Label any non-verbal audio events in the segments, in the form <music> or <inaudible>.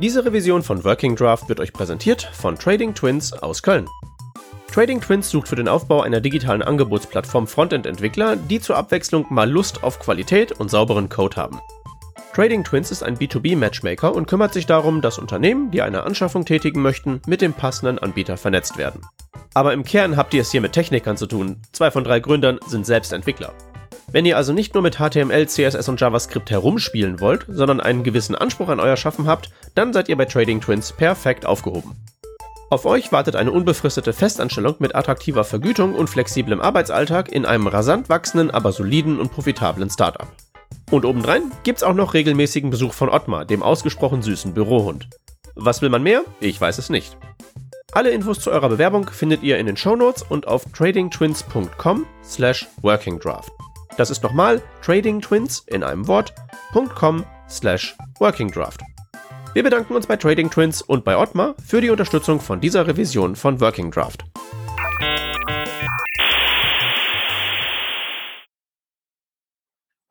Diese Revision von Working Draft wird euch präsentiert von Trading Twins aus Köln. Trading Twins sucht für den Aufbau einer digitalen Angebotsplattform Frontend-Entwickler, die zur Abwechslung mal Lust auf Qualität und sauberen Code haben. Trading Twins ist ein B2B-Matchmaker und kümmert sich darum, dass Unternehmen, die eine Anschaffung tätigen möchten, mit dem passenden Anbieter vernetzt werden. Aber im Kern habt ihr es hier mit Technikern zu tun. Zwei von drei Gründern sind selbst Entwickler. Wenn ihr also nicht nur mit HTML, CSS und JavaScript herumspielen wollt, sondern einen gewissen Anspruch an euer Schaffen habt, dann seid ihr bei Trading Twins perfekt aufgehoben. Auf euch wartet eine unbefristete Festanstellung mit attraktiver Vergütung und flexiblem Arbeitsalltag in einem rasant wachsenden, aber soliden und profitablen Startup. Und obendrein gibt's auch noch regelmäßigen Besuch von Ottmar, dem ausgesprochen süßen Bürohund. Was will man mehr? Ich weiß es nicht. Alle Infos zu eurer Bewerbung findet ihr in den Shownotes und auf tradingtwins.com slash workingdraft. Das ist nochmal tradingtwins in einem Wort.com slash workingdraft. Wir bedanken uns bei Trading Twins und bei Ottmar für die Unterstützung von dieser Revision von Working Draft.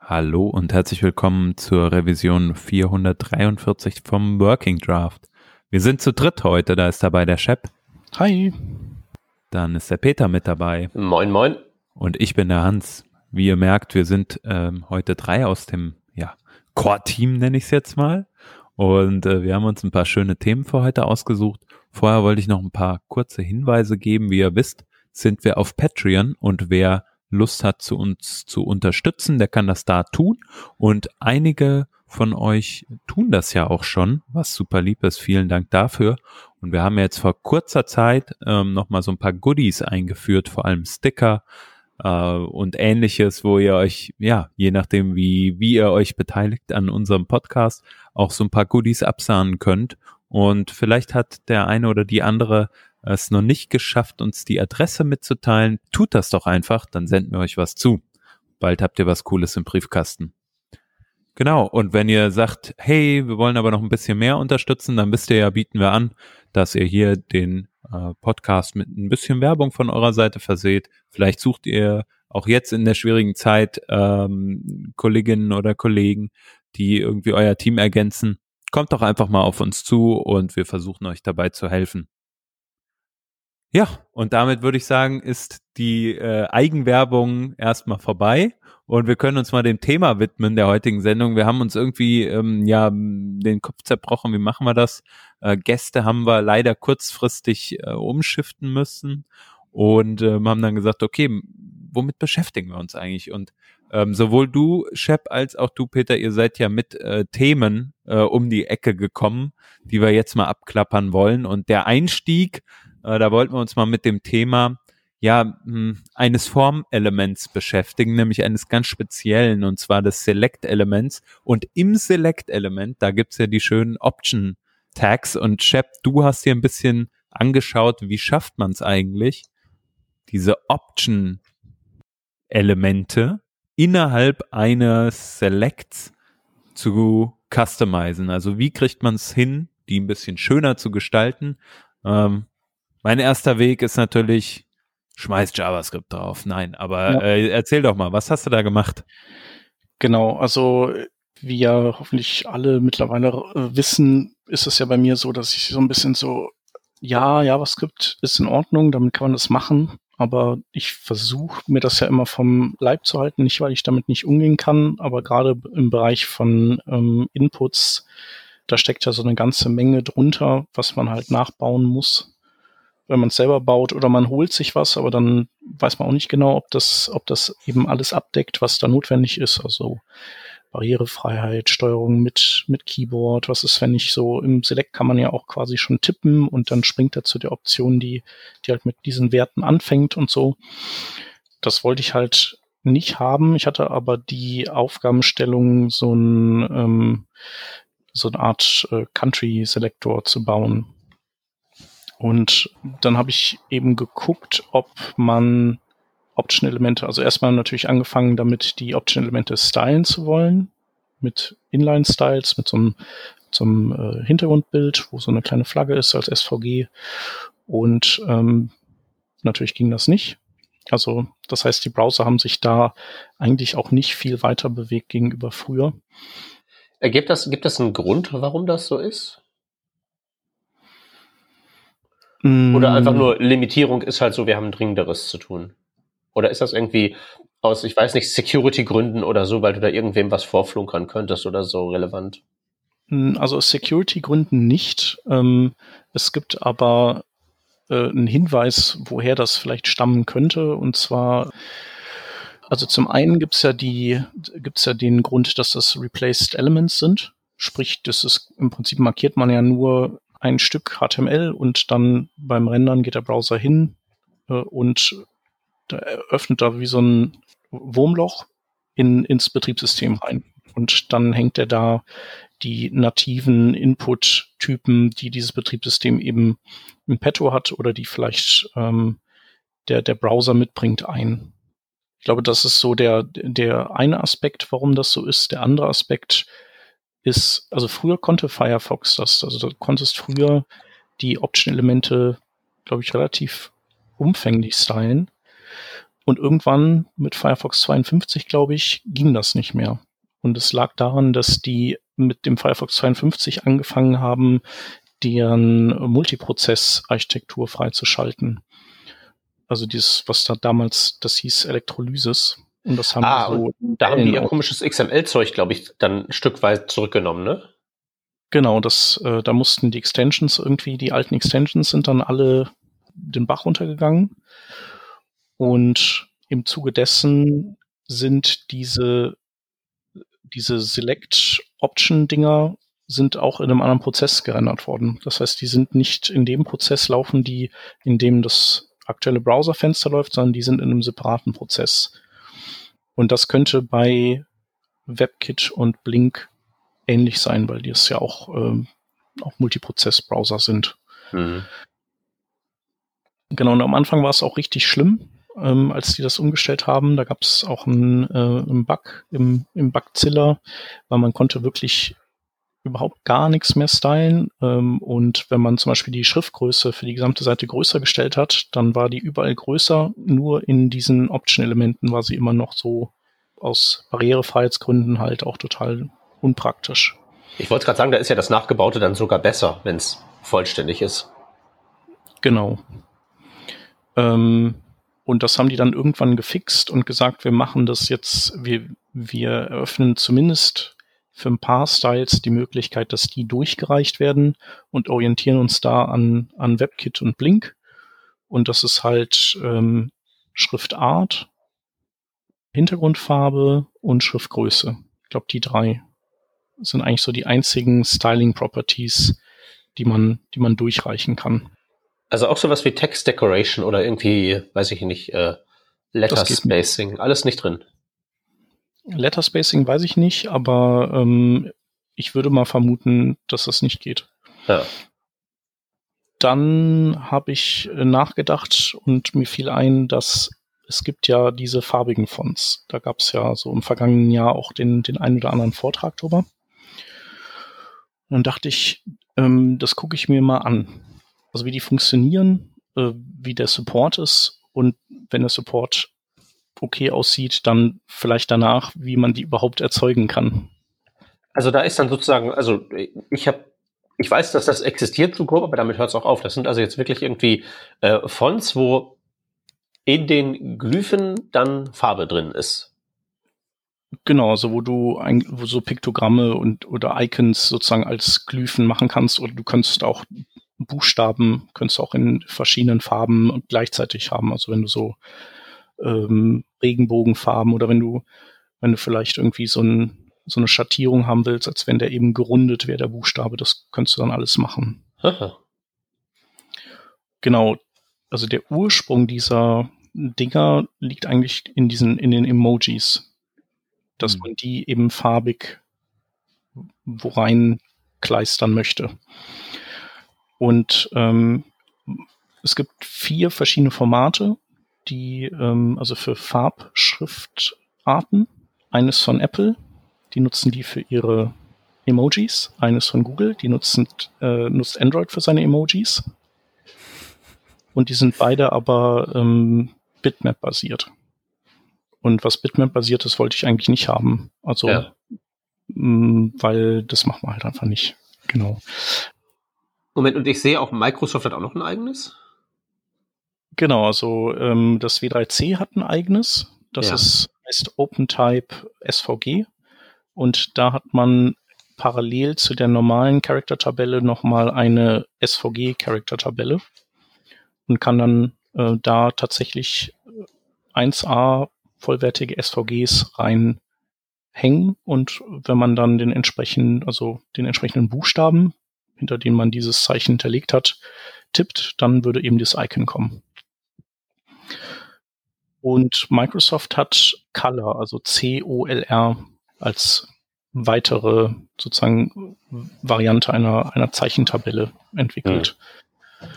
Hallo und herzlich willkommen zur Revision 443 vom Working Draft. Wir sind zu dritt heute, da ist dabei der Shep. Hi. Dann ist der Peter mit dabei. Moin, moin. Und ich bin der Hans. Wie ihr merkt, wir sind ähm, heute drei aus dem ja, Core-Team, nenne ich es jetzt mal. Und äh, wir haben uns ein paar schöne Themen für heute ausgesucht. Vorher wollte ich noch ein paar kurze Hinweise geben. Wie ihr wisst, sind wir auf Patreon und wer Lust hat, zu uns zu unterstützen, der kann das da tun. Und einige von euch tun das ja auch schon, was super lieb ist. Vielen Dank dafür. Und wir haben jetzt vor kurzer Zeit ähm, nochmal so ein paar Goodies eingeführt, vor allem Sticker, äh, und ähnliches, wo ihr euch, ja, je nachdem, wie, wie ihr euch beteiligt an unserem Podcast, auch so ein paar Goodies absahnen könnt. Und vielleicht hat der eine oder die andere es noch nicht geschafft, uns die Adresse mitzuteilen. Tut das doch einfach, dann senden wir euch was zu. Bald habt ihr was Cooles im Briefkasten. Genau, und wenn ihr sagt, hey, wir wollen aber noch ein bisschen mehr unterstützen, dann wisst ihr ja, bieten wir an, dass ihr hier den äh, Podcast mit ein bisschen Werbung von eurer Seite verseht. Vielleicht sucht ihr auch jetzt in der schwierigen Zeit ähm, Kolleginnen oder Kollegen, die irgendwie euer Team ergänzen. Kommt doch einfach mal auf uns zu und wir versuchen euch dabei zu helfen. Ja, und damit würde ich sagen, ist die äh, Eigenwerbung erstmal vorbei und wir können uns mal dem Thema widmen der heutigen Sendung. Wir haben uns irgendwie ähm, ja den Kopf zerbrochen. Wie machen wir das? Äh, Gäste haben wir leider kurzfristig äh, umschiften müssen und ähm, haben dann gesagt, okay, womit beschäftigen wir uns eigentlich? Und ähm, sowohl du, Shep, als auch du, Peter, ihr seid ja mit äh, Themen äh, um die Ecke gekommen, die wir jetzt mal abklappern wollen. Und der Einstieg, äh, da wollten wir uns mal mit dem Thema ja, hm, eines Formelements beschäftigen, nämlich eines ganz speziellen, und zwar des Select-Elements. Und im Select-Element, da gibt's ja die schönen Option-Tags. Und Shep, du hast hier ein bisschen angeschaut, wie schafft man es eigentlich, diese Option-Elemente innerhalb eines Selects zu customizen. Also wie kriegt man es hin, die ein bisschen schöner zu gestalten? Ähm, mein erster Weg ist natürlich schmeiß JavaScript drauf. Nein, aber ja. äh, erzähl doch mal, was hast du da gemacht? Genau, also wie ja hoffentlich alle mittlerweile äh, wissen, ist es ja bei mir so, dass ich so ein bisschen so, ja, JavaScript ist in Ordnung, damit kann man das machen, aber ich versuche mir das ja immer vom Leib zu halten, nicht weil ich damit nicht umgehen kann, aber gerade im Bereich von ähm, Inputs, da steckt ja so eine ganze Menge drunter, was man halt nachbauen muss wenn man es selber baut oder man holt sich was, aber dann weiß man auch nicht genau, ob das, ob das eben alles abdeckt, was da notwendig ist. Also Barrierefreiheit, Steuerung mit, mit Keyboard. Was ist, wenn ich so im Select kann man ja auch quasi schon tippen und dann springt er zu der Option, die, die halt mit diesen Werten anfängt und so. Das wollte ich halt nicht haben. Ich hatte aber die Aufgabenstellung, so ein, ähm, so eine Art äh, Country-Selektor zu bauen. Und dann habe ich eben geguckt, ob man Option-Elemente, also erstmal natürlich angefangen damit, die Option-Elemente stylen zu wollen, mit Inline-Styles, mit so einem, so einem äh, Hintergrundbild, wo so eine kleine Flagge ist als SVG. Und ähm, natürlich ging das nicht. Also das heißt, die Browser haben sich da eigentlich auch nicht viel weiter bewegt gegenüber früher. Äh, gibt das, gibt das einen Grund, warum das so ist? Mm. Oder einfach nur Limitierung ist halt so, wir haben Dringenderes zu tun? Oder ist das irgendwie aus, ich weiß nicht, Security-Gründen oder so, weil du da irgendwem was vorflunkern könntest oder so relevant? Mm, also aus Security-Gründen nicht. Ähm, es gibt aber äh, einen Hinweis, woher das vielleicht stammen könnte. Und zwar, also zum einen gibt's ja die, gibt's ja den Grund, dass das Replaced Elements sind. Sprich, das ist im Prinzip markiert man ja nur ein Stück HTML und dann beim Rendern geht der Browser hin äh, und öffnet da wie so ein Wurmloch in, ins Betriebssystem rein. Und dann hängt er da die nativen Input-Typen, die dieses Betriebssystem eben im Petto hat oder die vielleicht ähm, der, der Browser mitbringt, ein. Ich glaube, das ist so der, der eine Aspekt, warum das so ist. Der andere Aspekt ist, also früher konnte Firefox das, also du konntest früher die Option-Elemente, glaube ich, relativ umfänglich stylen. Und irgendwann mit Firefox 52, glaube ich, ging das nicht mehr. Und es lag daran, dass die mit dem Firefox 52 angefangen haben, deren Multiprozess-Architektur freizuschalten. Also dieses, was da damals, das hieß Elektrolysis. Und das haben ah, so da haben die ihr komisches XML-Zeug, glaube ich, dann ein Stück weit zurückgenommen, ne? Genau, das, äh, da mussten die Extensions irgendwie, die alten Extensions sind dann alle den Bach runtergegangen. Und im Zuge dessen sind diese diese Select-Option-Dinger sind auch in einem anderen Prozess gerendert worden. Das heißt, die sind nicht in dem Prozess laufen, die, in dem das aktuelle Browserfenster läuft, sondern die sind in einem separaten Prozess. Und das könnte bei WebKit und Blink ähnlich sein, weil die es ja auch, äh, auch Multiprozess-Browser sind. Mhm. Genau, und am Anfang war es auch richtig schlimm, ähm, als die das umgestellt haben. Da gab es auch einen, äh, einen Bug im, im Bugzilla, weil man konnte wirklich überhaupt gar nichts mehr stylen. Ähm, und wenn man zum Beispiel die Schriftgröße für die gesamte Seite größer gestellt hat, dann war die überall größer. Nur in diesen Option-Elementen war sie immer noch so aus Barrierefreiheitsgründen halt auch total unpraktisch. Ich wollte gerade sagen, da ist ja das Nachgebaute dann sogar besser, wenn es vollständig ist. Genau. Ähm, und das haben die dann irgendwann gefixt und gesagt, wir machen das jetzt, wir, wir eröffnen zumindest für ein paar Styles die Möglichkeit, dass die durchgereicht werden und orientieren uns da an, an WebKit und Blink. Und das ist halt ähm, Schriftart, Hintergrundfarbe und Schriftgröße. Ich glaube, die drei sind eigentlich so die einzigen Styling Properties, die man, die man durchreichen kann. Also auch sowas wie Text Decoration oder irgendwie, weiß ich nicht, äh, Letter Spacing, alles nicht drin. Letter Spacing weiß ich nicht, aber ähm, ich würde mal vermuten, dass das nicht geht. Ja. Dann habe ich nachgedacht und mir fiel ein, dass es gibt ja diese farbigen Fonts. Da gab es ja so im vergangenen Jahr auch den, den einen oder anderen Vortrag drüber. Und dann dachte ich, ähm, das gucke ich mir mal an also wie die funktionieren, äh, wie der Support ist und wenn der Support okay aussieht, dann vielleicht danach, wie man die überhaupt erzeugen kann. Also da ist dann sozusagen, also ich habe, ich weiß, dass das existiert so grob, aber damit hört es auch auf. Das sind also jetzt wirklich irgendwie äh, Fonts, wo in den Glyphen dann Farbe drin ist. Genau, also wo du ein, wo so Piktogramme und oder Icons sozusagen als Glyphen machen kannst oder du kannst auch Buchstaben könntest auch in verschiedenen Farben gleichzeitig haben. Also wenn du so ähm, Regenbogenfarben oder wenn du, wenn du vielleicht irgendwie so, ein, so eine Schattierung haben willst, als wenn der eben gerundet wäre, der Buchstabe, das könntest du dann alles machen. Aha. Genau. Also der Ursprung dieser Dinger liegt eigentlich in diesen, in den Emojis. Dass mhm. man die eben farbig wo rein kleistern möchte. Und ähm, es gibt vier verschiedene Formate, die ähm, also für Farbschriftarten. Eines von Apple, die nutzen die für ihre Emojis. Eines von Google, die nutzen, äh, nutzt Android für seine Emojis. Und die sind beide aber ähm, Bitmap-basiert. Und was Bitmap-basiert ist, wollte ich eigentlich nicht haben. Also, ja. mh, weil das macht man halt einfach nicht. Genau. Moment, und ich sehe auch, Microsoft hat auch noch ein eigenes? Genau, also ähm, das W3C hat ein eigenes. Das ja. ist, heißt OpenType SVG. Und da hat man parallel zu der normalen Character-Tabelle nochmal eine SVG-Character-Tabelle und kann dann äh, da tatsächlich 1A vollwertige SVGs reinhängen und wenn man dann den entsprechenden, also den entsprechenden Buchstaben, hinter denen man dieses Zeichen hinterlegt hat, tippt, dann würde eben das Icon kommen. Und Microsoft hat Color, also C-O-L-R, als weitere sozusagen Variante einer, einer Zeichentabelle entwickelt. Mhm.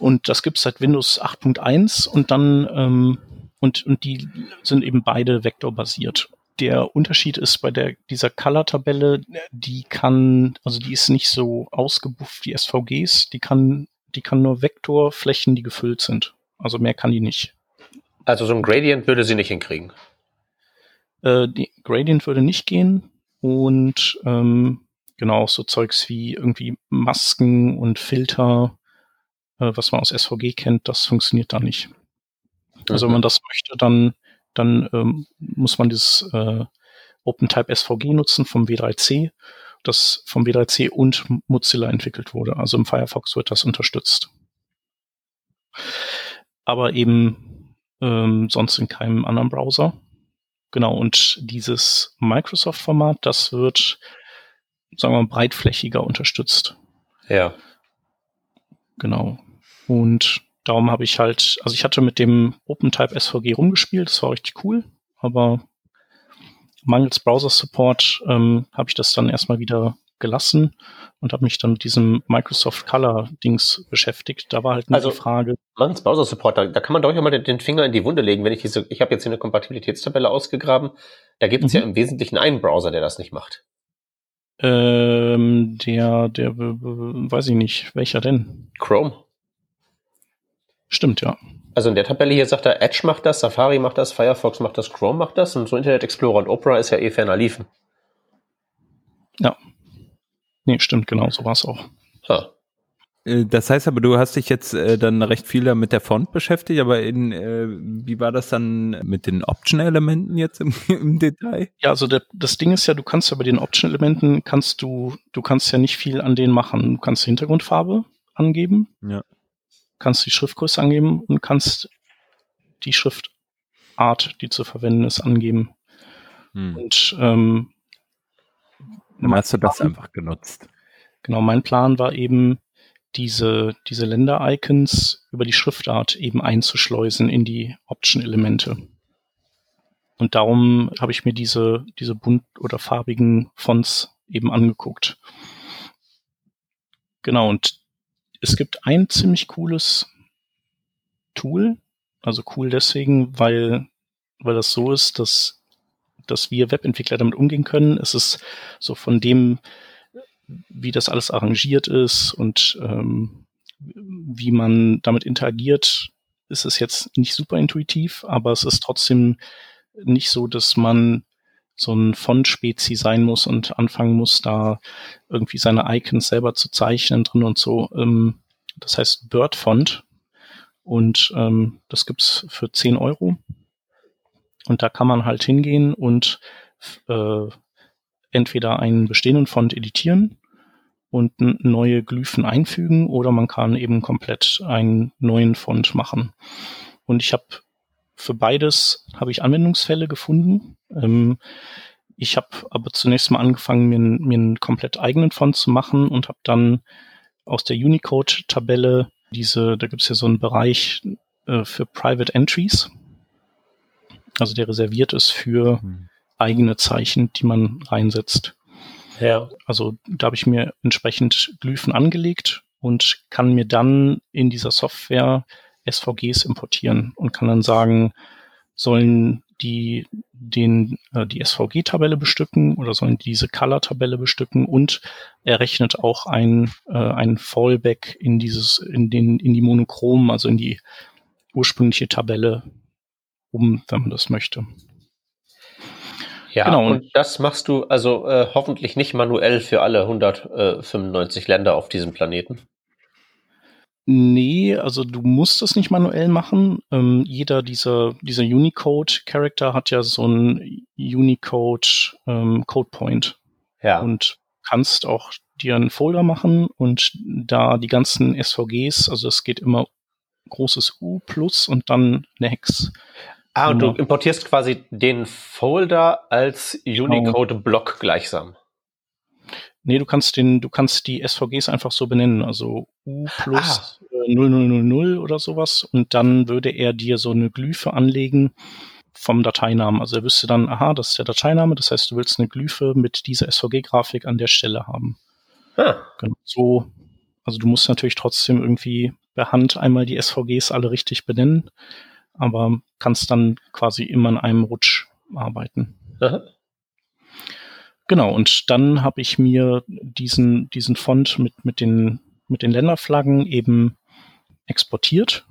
Und das gibt es seit Windows 8.1 und dann ähm, und, und die sind eben beide vektorbasiert. Der Unterschied ist bei der, dieser Color-Tabelle, die kann, also die ist nicht so ausgebufft wie SVGs, die kann, die kann nur Vektorflächen, die gefüllt sind. Also mehr kann die nicht. Also so ein Gradient würde sie nicht hinkriegen. Äh, die Gradient würde nicht gehen und ähm, genau so Zeugs wie irgendwie Masken und Filter, äh, was man aus SVG kennt, das funktioniert da nicht. Also wenn man das möchte, dann, dann ähm, muss man dieses äh, OpenType SVG nutzen vom W3C, das vom W3C und Mozilla entwickelt wurde. Also im Firefox wird das unterstützt. Aber eben ähm, sonst in keinem anderen Browser. Genau, und dieses Microsoft-Format, das wird, sagen wir mal, breitflächiger unterstützt. Ja. Genau. Und darum habe ich halt, also ich hatte mit dem OpenType SVG rumgespielt, das war richtig cool, aber mangels Browser-Support ähm, habe ich das dann erstmal wieder gelassen und habe mich dann mit diesem Microsoft Color Dings beschäftigt. Da war halt nur also, die Frage. Mangels Browser Support, da, da, kann man doch ja mal den, den, Finger in die Wunde legen, wenn ich diese, ich habe jetzt hier eine Kompatibilitätstabelle ausgegraben. Da gibt es mhm. ja im Wesentlichen einen Browser, der das nicht macht. Ähm, der, der, weiß ich nicht, welcher denn? Chrome. Stimmt, ja. Also in der Tabelle hier sagt er, Edge macht das, Safari macht das, Firefox macht das, Chrome macht das und so Internet Explorer und Opera ist ja eh ferner liefen. Ja, Nee, stimmt, genau, so war es auch. Ha. Äh, das heißt aber, du hast dich jetzt äh, dann recht viel mit der Font beschäftigt, aber in, äh, wie war das dann mit den Option-Elementen jetzt im, <laughs> im, Detail? Ja, also der, das Ding ist ja, du kannst ja bei den Option-Elementen kannst du, du kannst ja nicht viel an denen machen. Du kannst die Hintergrundfarbe angeben, ja. kannst die Schriftgröße angeben und kannst die Schriftart, die zu verwenden ist, angeben. Hm. Und ähm, dann hast du das einfach genutzt. Genau, mein Plan war eben, diese, diese Länder-Icons über die Schriftart eben einzuschleusen in die Option-Elemente. Und darum habe ich mir diese, diese bunt oder farbigen Fonts eben angeguckt. Genau, und es gibt ein ziemlich cooles Tool. Also cool deswegen, weil, weil das so ist, dass dass wir Webentwickler damit umgehen können. Es ist so von dem, wie das alles arrangiert ist und ähm, wie man damit interagiert, ist es jetzt nicht super intuitiv, aber es ist trotzdem nicht so, dass man so ein Font-Spezi sein muss und anfangen muss, da irgendwie seine Icons selber zu zeichnen drin und so. Ähm, das heißt Bird Font und ähm, das gibt's für 10 Euro und da kann man halt hingehen und äh, entweder einen bestehenden Font editieren und neue Glyphen einfügen oder man kann eben komplett einen neuen Font machen. Und ich habe für beides habe ich Anwendungsfälle gefunden. Ähm, ich habe aber zunächst mal angefangen, mir, mir einen komplett eigenen Font zu machen und habe dann aus der Unicode-Tabelle diese, da gibt es ja so einen Bereich äh, für Private Entries also der reserviert ist für hm. eigene Zeichen, die man reinsetzt. Ja. Also da habe ich mir entsprechend Glyphen angelegt und kann mir dann in dieser Software SVGs importieren und kann dann sagen, sollen die den äh, die SVG-Tabelle bestücken oder sollen diese Color-Tabelle bestücken und er rechnet auch ein äh, ein Fallback in dieses in den in die Monochrom, also in die ursprüngliche Tabelle um, wenn man das möchte. Ja, genau. und das machst du also äh, hoffentlich nicht manuell für alle 195 Länder auf diesem Planeten. Nee, also du musst es nicht manuell machen. Ähm, jeder dieser, dieser Unicode-Charakter hat ja so einen Unicode ähm. Ja. Und kannst auch dir einen Folder machen und da die ganzen SVGs, also es geht immer großes U plus und dann eine Hex. Ah, und du importierst quasi den Folder als genau. Unicode-Block gleichsam. Nee, du kannst den, du kannst die SVGs einfach so benennen, also U plus ah. 0000 oder sowas und dann würde er dir so eine Glyphe anlegen vom Dateinamen. Also er wüsste dann, aha, das ist der Dateiname, das heißt, du willst eine Glyphe mit dieser SVG-Grafik an der Stelle haben. Ah. Genau, so. Also du musst natürlich trotzdem irgendwie per Hand einmal die SVGs alle richtig benennen, aber kannst dann quasi immer in einem Rutsch arbeiten. Aha. Genau, und dann habe ich mir diesen, diesen Font mit, mit, den, mit den Länderflaggen eben exportiert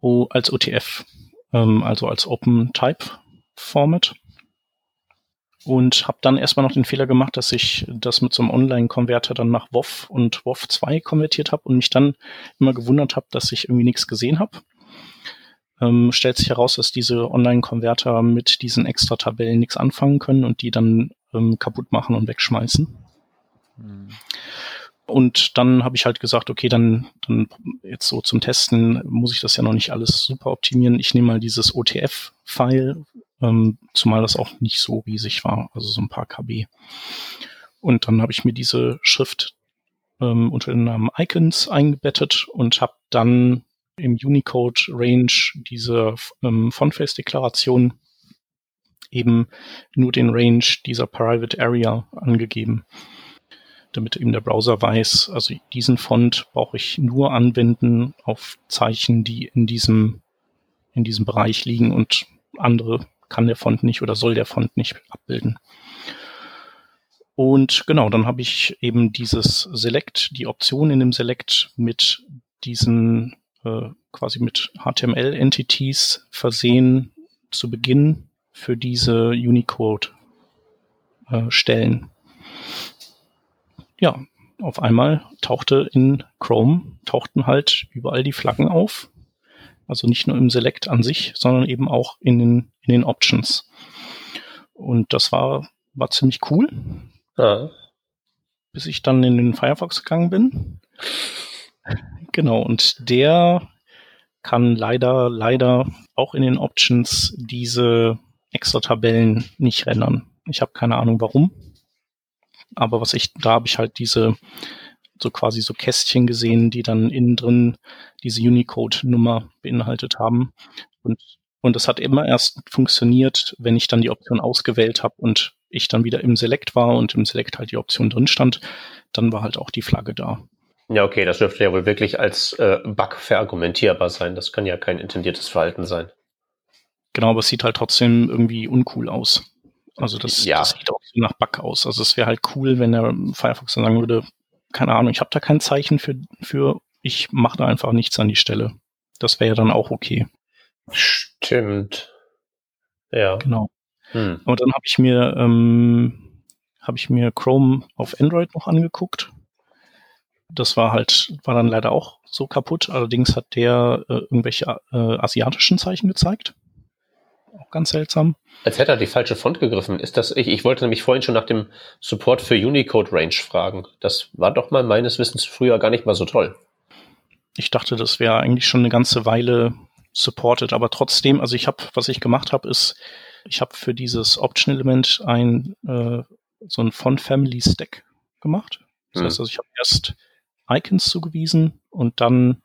oh, als OTF, ähm, also als Open Type Format. Und habe dann erstmal noch den Fehler gemacht, dass ich das mit so einem Online-Konverter dann nach WoW und WoW 2 konvertiert habe und mich dann immer gewundert habe, dass ich irgendwie nichts gesehen habe ähm, stellt sich heraus, dass diese Online-Konverter mit diesen extra Tabellen nichts anfangen können und die dann ähm, kaputt machen und wegschmeißen. Mhm. Und dann habe ich halt gesagt, okay, dann, dann jetzt so zum Testen muss ich das ja noch nicht alles super optimieren. Ich nehme mal dieses OTF-File, ähm, zumal das auch nicht so riesig war, also so ein paar KB. Und dann habe ich mir diese Schrift ähm, unter dem Namen Icons eingebettet und habe dann im Unicode Range diese ähm, Fontface-Deklaration eben nur den Range dieser Private Area angegeben, damit eben der Browser weiß, also diesen Font brauche ich nur anwenden auf Zeichen, die in diesem, in diesem Bereich liegen und andere kann der Font nicht oder soll der Font nicht abbilden. Und genau, dann habe ich eben dieses Select, die Option in dem Select mit diesen äh, quasi mit HTML-Entities versehen zu Beginn für diese Unicode-Stellen. Äh, ja, auf einmal tauchte in Chrome, tauchten halt überall die Flaggen auf. Also nicht nur im Select an sich, sondern eben auch in den, in den Options. Und das war, war ziemlich cool. Ja. Bis ich dann in den Firefox gegangen bin Genau, und der kann leider, leider auch in den Options diese extra Tabellen nicht rendern. Ich habe keine Ahnung warum. Aber was ich, da habe ich halt diese so quasi so Kästchen gesehen, die dann innen drin diese Unicode-Nummer beinhaltet haben. Und, und das hat immer erst funktioniert, wenn ich dann die Option ausgewählt habe und ich dann wieder im Select war und im Select halt die Option drin stand, dann war halt auch die Flagge da. Ja, okay, das dürfte ja wohl wirklich als äh, Bug verargumentierbar sein. Das kann ja kein intendiertes Verhalten sein. Genau, aber es sieht halt trotzdem irgendwie uncool aus. Also das, ja. das sieht auch so nach Bug aus. Also es wäre halt cool, wenn der Firefox dann sagen würde, keine Ahnung, ich habe da kein Zeichen für, für ich mache da einfach nichts an die Stelle. Das wäre ja dann auch okay. Stimmt. Ja. Genau. Hm. Und dann habe ich mir ähm, habe ich mir Chrome auf Android noch angeguckt das war halt, war dann leider auch so kaputt. Allerdings hat der äh, irgendwelche äh, asiatischen Zeichen gezeigt. Auch ganz seltsam. Als hätte er die falsche Font gegriffen. Ist das, ich, ich wollte nämlich vorhin schon nach dem Support für Unicode Range fragen. Das war doch mal meines Wissens früher gar nicht mal so toll. Ich dachte, das wäre eigentlich schon eine ganze Weile supported, aber trotzdem, also ich habe, was ich gemacht habe, ist, ich habe für dieses Option-Element ein äh, so ein Font Family Stack gemacht. Das hm. heißt, also ich habe erst Icons zugewiesen und dann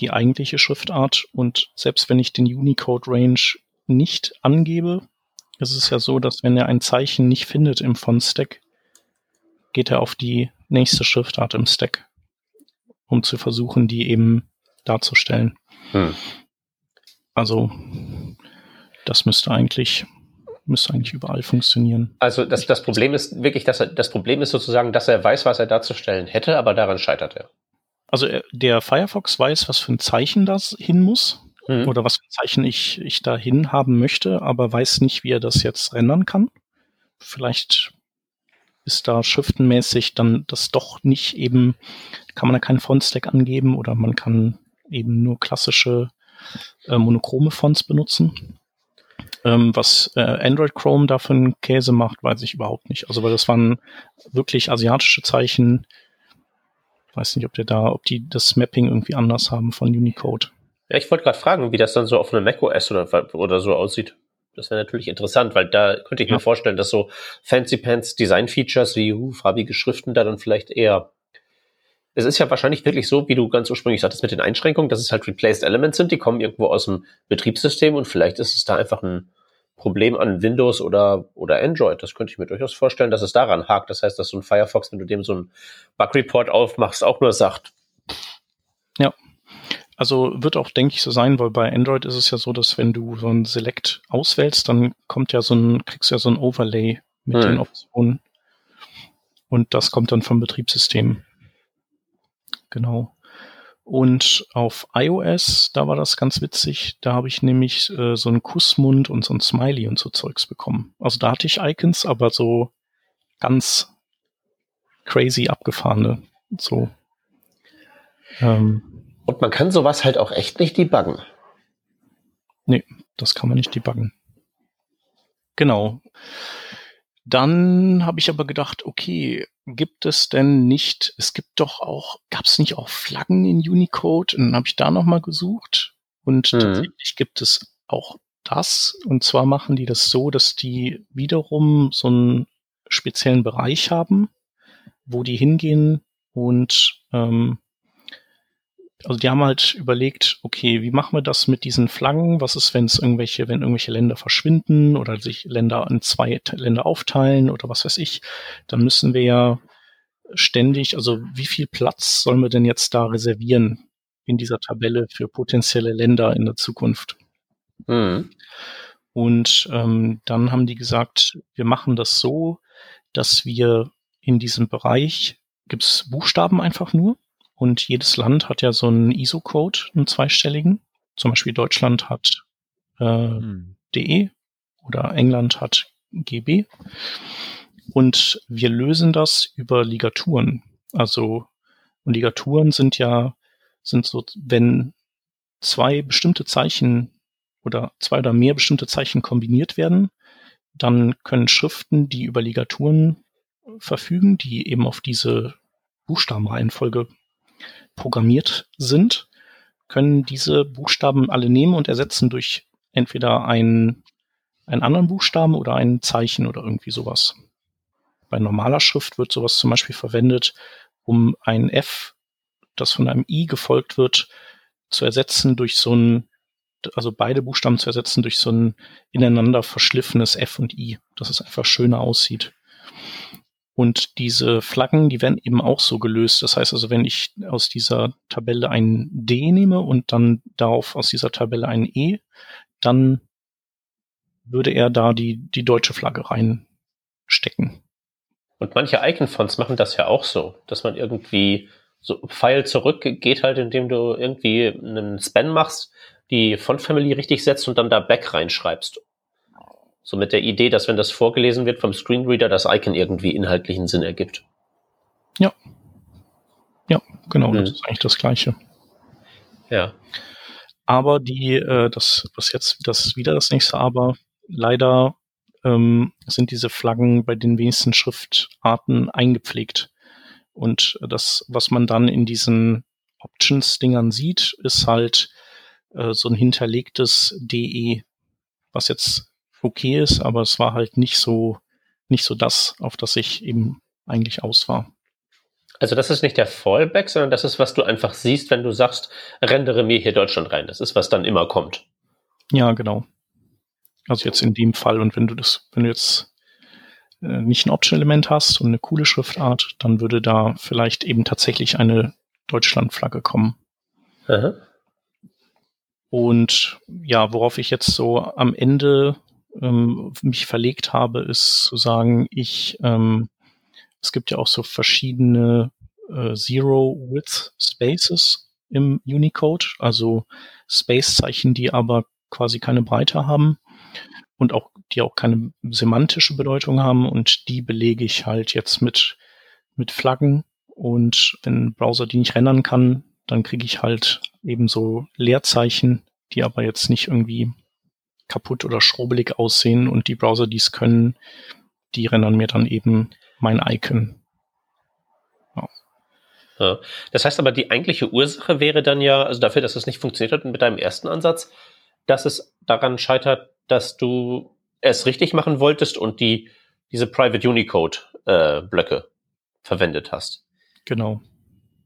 die eigentliche Schriftart. Und selbst wenn ich den Unicode Range nicht angebe, es ist ja so, dass wenn er ein Zeichen nicht findet im Font-Stack, geht er auf die nächste Schriftart im Stack, um zu versuchen, die eben darzustellen. Hm. Also das müsste eigentlich müsste eigentlich überall funktionieren. Also das, das Problem ist wirklich, dass er, das Problem ist sozusagen, dass er weiß, was er darzustellen hätte, aber daran scheitert er. Also äh, der Firefox weiß, was für ein Zeichen das hin muss mhm. oder was für ein Zeichen ich, ich da hin haben möchte, aber weiß nicht, wie er das jetzt rendern kann. Vielleicht ist da schriftenmäßig dann das doch nicht eben, kann man da keinen Font-Stack angeben oder man kann eben nur klassische äh, monochrome Fonts benutzen. Ähm, was äh, Android Chrome da für einen Käse macht, weiß ich überhaupt nicht. Also weil das waren wirklich asiatische Zeichen. Ich weiß nicht, ob der da, ob die das Mapping irgendwie anders haben von Unicode. Ja, ich wollte gerade fragen, wie das dann so auf einem macOS oder, oder so aussieht. Das wäre natürlich interessant, weil da könnte ich ja. mir vorstellen, dass so Fancy Pants Design Features wie uh, farbige Schriften da dann vielleicht eher es ist ja wahrscheinlich wirklich so, wie du ganz ursprünglich sagtest mit den Einschränkungen, dass es halt Replaced Elements sind, die kommen irgendwo aus dem Betriebssystem und vielleicht ist es da einfach ein Problem an Windows oder, oder Android. Das könnte ich mir durchaus vorstellen, dass es daran hakt. Das heißt, dass so ein Firefox, wenn du dem so einen Bug-Report aufmachst, auch nur sagt. Ja. Also wird auch, denke ich, so sein, weil bei Android ist es ja so, dass wenn du so ein Select auswählst, dann kommt ja so ein, kriegst du ja so ein Overlay mit hm. den Optionen. Und das kommt dann vom Betriebssystem. Genau. Und auf iOS, da war das ganz witzig, da habe ich nämlich äh, so einen Kussmund und so ein Smiley und so Zeugs bekommen. Also da hatte ich Icons, aber so ganz crazy abgefahrene. So. Ähm, und man kann sowas halt auch echt nicht debuggen. Nee, das kann man nicht debuggen. Genau. Dann habe ich aber gedacht, okay, gibt es denn nicht, es gibt doch auch, gab es nicht auch Flaggen in Unicode? Und dann habe ich da nochmal gesucht. Und mhm. tatsächlich gibt es auch das. Und zwar machen die das so, dass die wiederum so einen speziellen Bereich haben, wo die hingehen und ähm, also die haben halt überlegt, okay, wie machen wir das mit diesen Flaggen? Was ist, wenn es irgendwelche, wenn irgendwelche Länder verschwinden oder sich Länder in zwei Länder aufteilen oder was weiß ich? Dann müssen wir ja ständig, also wie viel Platz sollen wir denn jetzt da reservieren in dieser Tabelle für potenzielle Länder in der Zukunft? Mhm. Und ähm, dann haben die gesagt, wir machen das so, dass wir in diesem Bereich gibt's Buchstaben einfach nur und jedes Land hat ja so einen ISO-Code, einen zweistelligen. Zum Beispiel Deutschland hat äh, hm. DE oder England hat GB. Und wir lösen das über Ligaturen. Also, und Ligaturen sind ja, sind so, wenn zwei bestimmte Zeichen oder zwei oder mehr bestimmte Zeichen kombiniert werden, dann können Schriften, die über Ligaturen verfügen, die eben auf diese Buchstabenreihenfolge programmiert sind, können diese Buchstaben alle nehmen und ersetzen durch entweder einen, einen anderen Buchstaben oder ein Zeichen oder irgendwie sowas. Bei normaler Schrift wird sowas zum Beispiel verwendet, um ein F, das von einem I gefolgt wird, zu ersetzen durch so ein, also beide Buchstaben zu ersetzen durch so ein ineinander verschliffenes F und I, dass es einfach schöner aussieht. Und diese Flaggen, die werden eben auch so gelöst. Das heißt also, wenn ich aus dieser Tabelle ein D nehme und dann darauf aus dieser Tabelle ein E, dann würde er da die, die deutsche Flagge reinstecken. Und manche Icon-Fonts machen das ja auch so, dass man irgendwie so Pfeil zurück geht halt, indem du irgendwie einen Span machst, die Font-Family richtig setzt und dann da Back reinschreibst. So mit der Idee, dass wenn das vorgelesen wird vom Screenreader, das Icon irgendwie inhaltlichen Sinn ergibt. Ja. Ja, genau, hm. das ist eigentlich das Gleiche. Ja. Aber die, äh, das, was jetzt, das wieder das nächste Aber, leider ähm, sind diese Flaggen bei den wenigsten Schriftarten eingepflegt. Und das, was man dann in diesen Options-Dingern sieht, ist halt äh, so ein hinterlegtes DE, was jetzt okay ist, aber es war halt nicht so, nicht so das, auf das ich eben eigentlich aus war. Also das ist nicht der Fallback, sondern das ist, was du einfach siehst, wenn du sagst, rendere mir hier Deutschland rein. Das ist, was dann immer kommt. Ja, genau. Also jetzt in dem Fall und wenn du das, wenn du jetzt äh, nicht ein Option-Element hast und eine coole Schriftart, dann würde da vielleicht eben tatsächlich eine Deutschlandflagge kommen. Aha. Und ja, worauf ich jetzt so am Ende ähm, mich verlegt habe, ist zu sagen, ich, ähm, es gibt ja auch so verschiedene äh, Zero-Width Spaces im Unicode, also Space-Zeichen, die aber quasi keine Breite haben und auch die auch keine semantische Bedeutung haben und die belege ich halt jetzt mit mit Flaggen und wenn ein Browser die nicht rendern kann, dann kriege ich halt eben so Leerzeichen, die aber jetzt nicht irgendwie kaputt oder schrubbelig aussehen und die Browser, die es können, die rendern mir dann eben mein Icon. Ja. Ja. Das heißt aber, die eigentliche Ursache wäre dann ja, also dafür, dass es nicht funktioniert hat mit deinem ersten Ansatz, dass es daran scheitert, dass du es richtig machen wolltest und die diese Private Unicode äh, Blöcke verwendet hast. Genau.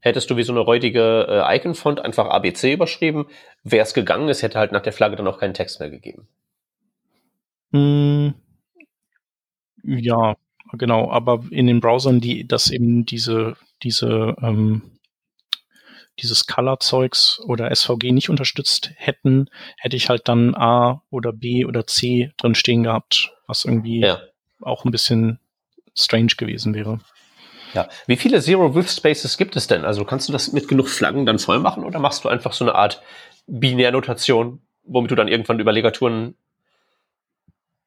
Hättest du wie so eine räudige äh, Icon-Font einfach ABC überschrieben, wäre es gegangen, es hätte halt nach der Flagge dann auch keinen Text mehr gegeben. Mm, ja, genau, aber in den Browsern, die das eben diese, diese, ähm, dieses Color-Zeugs oder SVG nicht unterstützt hätten, hätte ich halt dann A oder B oder C drin stehen gehabt, was irgendwie ja. auch ein bisschen strange gewesen wäre. Ja, wie viele Zero-Width Spaces gibt es denn? Also kannst du das mit genug Flaggen dann voll machen oder machst du einfach so eine Art Binärnotation, womit du dann irgendwann über Legaturen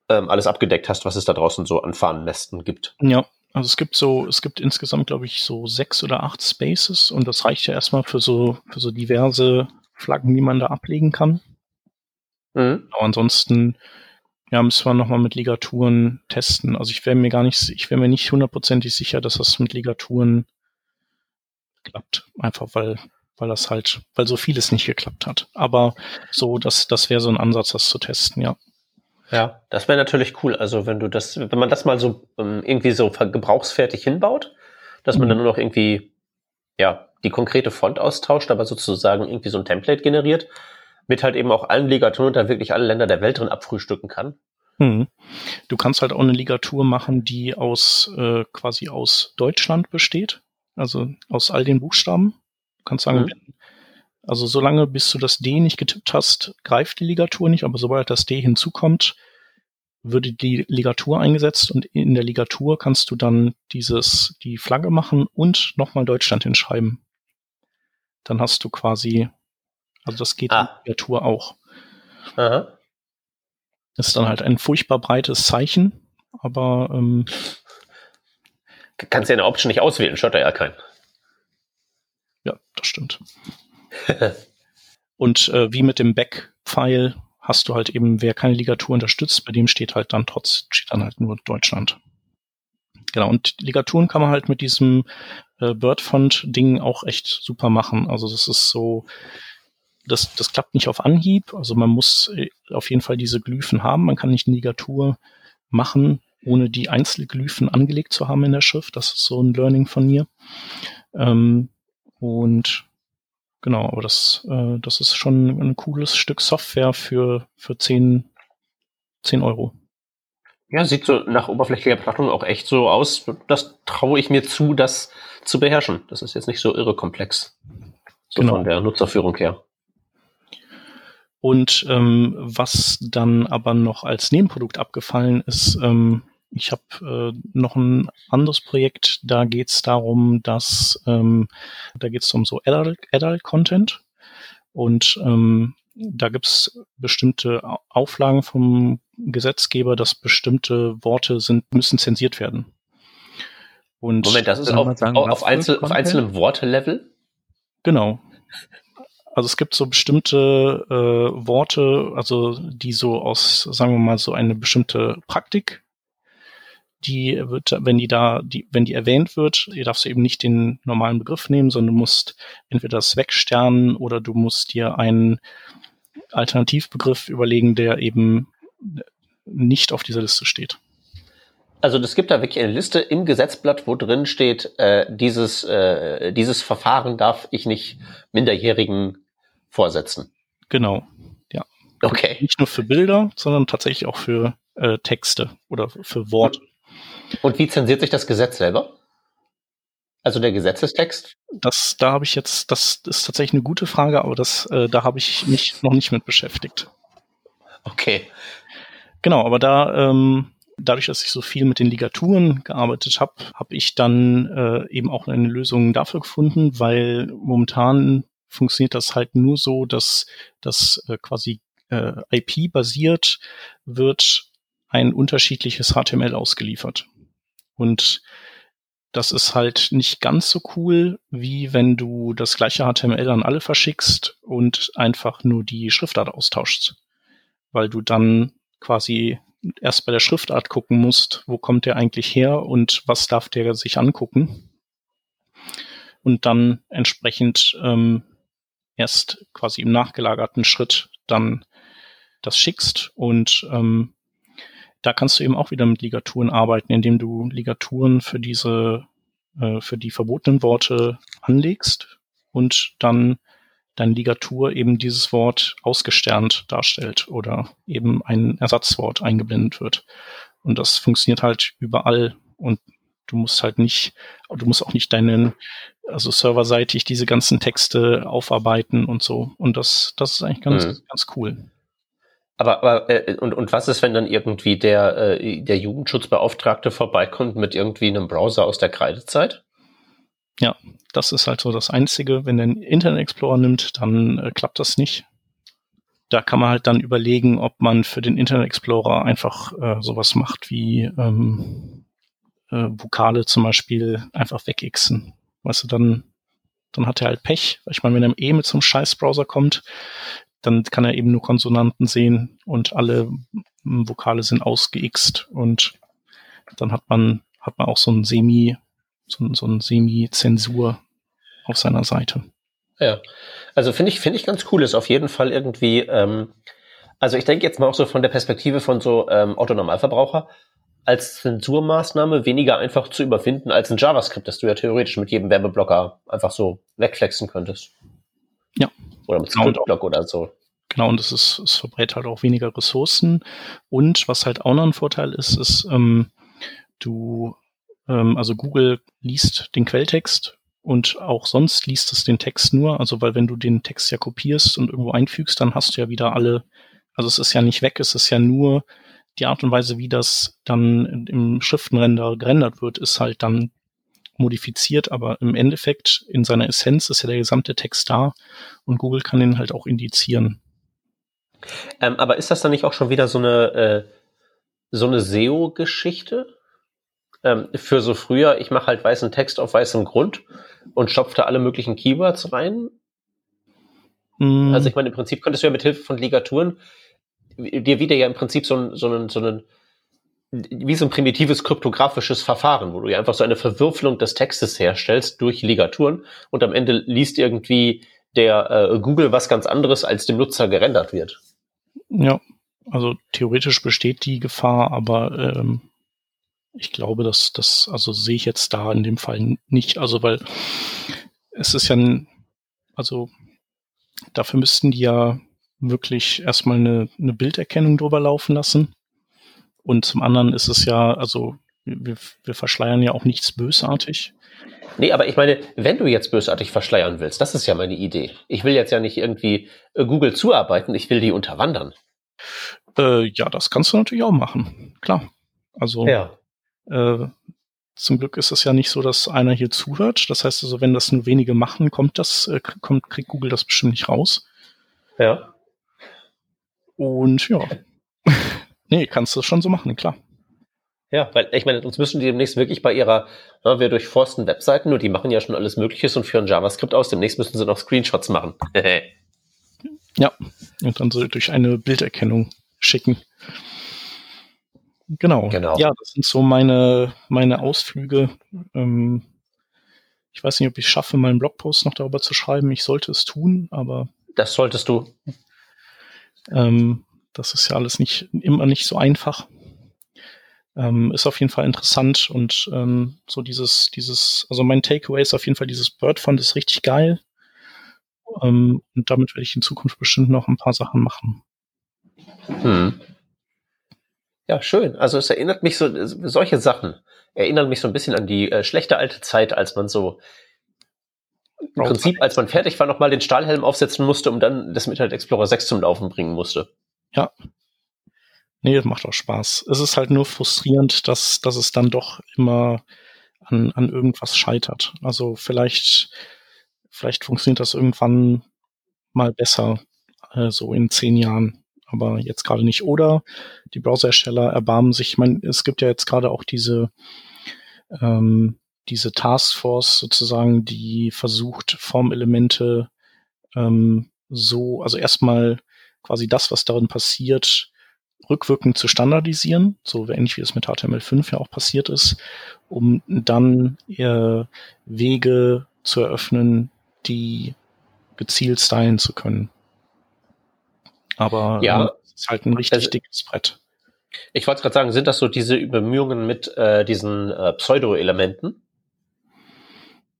ähm, alles abgedeckt hast, was es da draußen so an Fahnennesten gibt? Ja, also es gibt so, es gibt insgesamt, glaube ich, so sechs oder acht Spaces und das reicht ja erstmal für so, für so diverse Flaggen, die man da ablegen kann. Mhm. Aber ansonsten ja, müssen wir nochmal mit Ligaturen testen. Also ich wäre mir gar nicht, ich wäre mir nicht hundertprozentig sicher, dass das mit Ligaturen klappt. Einfach weil, weil das halt, weil so vieles nicht geklappt hat. Aber so, das, das wäre so ein Ansatz, das zu testen, ja. Ja, das wäre natürlich cool. Also wenn du das, wenn man das mal so ähm, irgendwie so gebrauchsfertig hinbaut, dass man mhm. dann nur noch irgendwie, ja, die konkrete Font austauscht, aber sozusagen irgendwie so ein Template generiert, mit halt eben auch allen Ligaturen und da wirklich alle Länder der Welt drin abfrühstücken kann. Hm. Du kannst halt auch eine Ligatur machen, die aus äh, quasi aus Deutschland besteht, also aus all den Buchstaben. Du kannst sagen, mhm. also solange bis du das D nicht getippt hast, greift die Ligatur nicht, aber sobald das D hinzukommt, würde die Ligatur eingesetzt und in der Ligatur kannst du dann dieses die Flagge machen und nochmal Deutschland hinschreiben. Dann hast du quasi also das geht ah. in der Tour auch. Aha. Ist dann halt ein furchtbar breites Zeichen, aber ähm, kannst ja eine Option nicht auswählen, schaut da ja kein. Ja, das stimmt. Und äh, wie mit dem Back-File hast du halt eben, wer keine Ligatur unterstützt, bei dem steht halt dann trotz, steht dann halt nur Deutschland. Genau, und Ligaturen kann man halt mit diesem äh, Bird-Font-Ding auch echt super machen. Also das ist so, das, das klappt nicht auf Anhieb. Also man muss äh, auf jeden Fall diese Glyphen haben. Man kann nicht eine Ligatur machen, ohne die Einzelglyphen angelegt zu haben in der Schrift. Das ist so ein Learning von mir. Ähm, und genau, aber das, äh, das ist schon ein cooles Stück Software für, für 10, 10 Euro. Ja, sieht so nach oberflächlicher Betrachtung auch echt so aus. Das traue ich mir zu, das zu beherrschen. Das ist jetzt nicht so irre komplex. So genau. von der Nutzerführung her. Und ähm, was dann aber noch als Nebenprodukt abgefallen ist, ähm, ich habe äh, noch ein anderes Projekt, da geht es darum, dass ähm, da geht es um so Adult, Adult Content und ähm, da gibt es bestimmte Auflagen vom Gesetzgeber, dass bestimmte Worte sind, müssen zensiert werden. Und Moment, das ist auf, sagen, auf, Einzel, auf einzelnem Wortelevel? Genau. Also es gibt so bestimmte äh, Worte, also die so aus, sagen wir mal, so eine bestimmte Praktik, die wird, wenn die da, die, wenn die erwähnt wird, ihr darfst eben nicht den normalen Begriff nehmen, sondern du musst entweder das wegsternen oder du musst dir einen Alternativbegriff überlegen, der eben nicht auf dieser Liste steht. Also es gibt da wirklich eine Liste im Gesetzblatt, wo drin steht, äh, dieses, äh, dieses Verfahren darf ich nicht Minderjährigen vorsetzen. Genau, ja. Okay. Nicht nur für Bilder, sondern tatsächlich auch für äh, Texte oder für Worte. Und wie zensiert sich das Gesetz selber? Also der Gesetzestext? Das, da habe ich jetzt, das ist tatsächlich eine gute Frage, aber das, äh, da habe ich mich noch nicht mit beschäftigt. Okay. Genau, aber da, ähm, dadurch, dass ich so viel mit den Ligaturen gearbeitet habe, habe ich dann äh, eben auch eine Lösung dafür gefunden, weil momentan funktioniert das halt nur so, dass das äh, quasi äh, IP-basiert wird ein unterschiedliches HTML ausgeliefert. Und das ist halt nicht ganz so cool, wie wenn du das gleiche HTML an alle verschickst und einfach nur die Schriftart austauschst. Weil du dann quasi erst bei der Schriftart gucken musst, wo kommt der eigentlich her und was darf der sich angucken. Und dann entsprechend ähm, erst quasi im nachgelagerten Schritt dann das schickst. Und ähm, da kannst du eben auch wieder mit Ligaturen arbeiten, indem du Ligaturen für diese, äh, für die verbotenen Worte anlegst und dann deine Ligatur eben dieses Wort ausgesternt darstellt oder eben ein Ersatzwort eingeblendet wird. Und das funktioniert halt überall und du musst halt nicht, du musst auch nicht deinen, also serverseitig diese ganzen Texte aufarbeiten und so. Und das, das ist eigentlich ganz, mhm. ganz cool. Aber, aber äh, und, und was ist, wenn dann irgendwie der, äh, der Jugendschutzbeauftragte vorbeikommt mit irgendwie einem Browser aus der Kreidezeit? Ja, das ist halt so das Einzige. Wenn der Internet Explorer nimmt, dann äh, klappt das nicht. Da kann man halt dann überlegen, ob man für den Internet Explorer einfach äh, sowas macht wie ähm, äh, Vokale zum Beispiel einfach wegixen. Weißt du, dann, dann hat er halt Pech. Ich meine, wenn er eh mit so einem Scheiß-Browser kommt, dann kann er eben nur Konsonanten sehen und alle Vokale sind ausgeixt und dann hat man, hat man auch so ein Semi, so, so ein Semi-Zensur auf seiner Seite. Ja, also finde ich, finde ich ganz cool, ist auf jeden Fall irgendwie, ähm, also ich denke jetzt mal auch so von der Perspektive von so ähm, Autonormalverbraucher, als Zensurmaßnahme weniger einfach zu überwinden als ein JavaScript, das du ja theoretisch mit jedem Werbeblocker einfach so wegflexen könntest. Ja. Oder mit genau. Scriptblock oder so. Genau, und es ist, es verbrät halt auch weniger Ressourcen. Und was halt auch noch ein Vorteil ist, ist, ähm, du, ähm, also Google liest den Quelltext und auch sonst liest es den Text nur. Also, weil wenn du den Text ja kopierst und irgendwo einfügst, dann hast du ja wieder alle, also es ist ja nicht weg, es ist ja nur die Art und Weise, wie das dann im Schriftenrender gerendert wird, ist halt dann modifiziert, aber im Endeffekt in seiner Essenz ist ja der gesamte Text da und Google kann den halt auch indizieren. Ähm, aber ist das dann nicht auch schon wieder so eine, äh, so eine SEO-Geschichte? Ähm, für so früher, ich mache halt weißen Text auf weißem Grund und stopfe da alle möglichen Keywords rein. Mm. Also ich meine, im Prinzip könntest du ja mit Hilfe von Ligaturen dir wieder ja im Prinzip so ein, so ein, so ein wie so ein primitives kryptografisches Verfahren, wo du ja einfach so eine Verwürfelung des Textes herstellst durch Ligaturen und am Ende liest irgendwie der äh, Google was ganz anderes, als dem Nutzer gerendert wird. Ja, also theoretisch besteht die Gefahr, aber ähm, ich glaube, dass das, also sehe ich jetzt da in dem Fall nicht. Also, weil es ist ja ein, also dafür müssten die ja wirklich erstmal eine, eine Bilderkennung drüber laufen lassen. Und zum anderen ist es ja, also wir, wir verschleiern ja auch nichts bösartig. Nee, aber ich meine, wenn du jetzt bösartig verschleiern willst, das ist ja meine Idee. Ich will jetzt ja nicht irgendwie äh, Google zuarbeiten, ich will die unterwandern. Äh, ja, das kannst du natürlich auch machen. Klar. Also ja. äh, zum Glück ist es ja nicht so, dass einer hier zuhört. Das heißt also, wenn das nur wenige machen, kommt das, äh, kommt, kriegt Google das bestimmt nicht raus. Ja. Und ja. <laughs> nee, kannst du schon so machen, klar. Ja, weil ich meine, uns müssen die demnächst wirklich bei ihrer, na, wir durchforsten Webseiten, nur die machen ja schon alles Mögliches und führen JavaScript aus. Demnächst müssen sie noch Screenshots machen. <laughs> ja, und dann so durch eine Bilderkennung schicken. Genau. genau. Ja, das sind so meine, meine Ausflüge. Ähm, ich weiß nicht, ob ich schaffe, meinen Blogpost noch darüber zu schreiben. Ich sollte es tun, aber. Das solltest du. Ähm, das ist ja alles nicht immer nicht so einfach. Ähm, ist auf jeden Fall interessant und ähm, so dieses, dieses, also mein Takeaway ist auf jeden Fall dieses Bird Fund ist richtig geil. Ähm, und damit werde ich in Zukunft bestimmt noch ein paar Sachen machen. Hm. Ja, schön. Also es erinnert mich so, solche Sachen erinnern mich so ein bisschen an die äh, schlechte alte Zeit, als man so im Prinzip, als man fertig war, nochmal den Stahlhelm aufsetzen musste, um dann das Internet Explorer 6 zum Laufen bringen musste. Ja. Nee, das macht auch Spaß. Es ist halt nur frustrierend, dass, dass es dann doch immer an, an irgendwas scheitert. Also vielleicht, vielleicht funktioniert das irgendwann mal besser, äh, so in zehn Jahren, aber jetzt gerade nicht. Oder die Browserhersteller erbarmen sich, ich meine, es gibt ja jetzt gerade auch diese, ähm, diese Taskforce sozusagen, die versucht, Formelemente ähm, so, also erstmal quasi das, was darin passiert, rückwirkend zu standardisieren, so ähnlich wie es mit HTML5 ja auch passiert ist, um dann äh, Wege zu eröffnen, die gezielt stylen zu können. Aber ja, äh, ist halt ein richtig also, dickes Brett. Ich wollte gerade sagen, sind das so diese Bemühungen mit äh, diesen äh, Pseudo-Elementen?